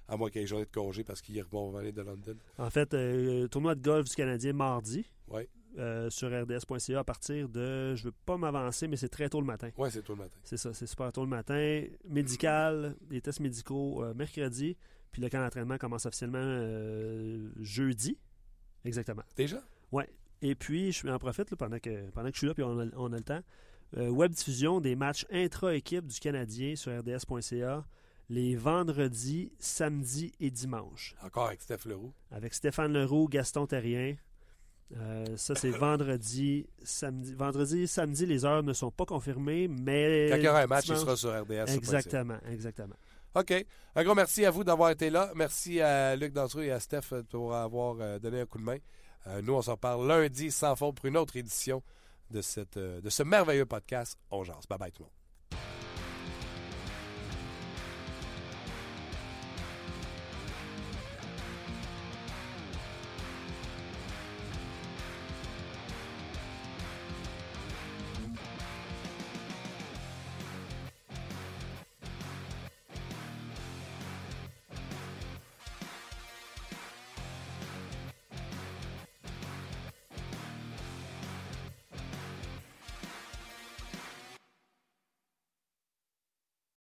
à moins qu'il y ait une journée de congé parce qu'ils vont venir de London. En fait, euh, tournoi de golf du Canadien mardi. Oui. Euh, sur rds.ca à partir de, je ne veux pas m'avancer, mais c'est très tôt le matin. Oui, c'est tôt le matin. C'est ça, c'est super tôt le matin. Médical, des tests médicaux euh, mercredi. Puis le camp d'entraînement commence officiellement euh, jeudi. Exactement. Déjà? Oui. Et puis, je en profite pendant, que, pendant que je suis là, puis on a, le temps. Euh, web diffusion des matchs intra-équipe du Canadien sur rds.ca les vendredis, samedis et dimanches. Encore avec Stéphane Leroux. Avec Stéphane Leroux, Gaston Terrien. Euh, ça, c'est vendredi, samedi. Vendredi, samedi, les heures ne sont pas confirmées, mais. Quand il y aura un match, il sera sur RDS. Exactement, exactement. OK. Un grand merci à vous d'avoir été là. Merci à Luc Dantreux et à Steph pour avoir euh, donné un coup de main. Euh, nous, on s'en parle lundi sans faute pour une autre édition euh, de ce merveilleux podcast. On jase. Bye bye tout le monde.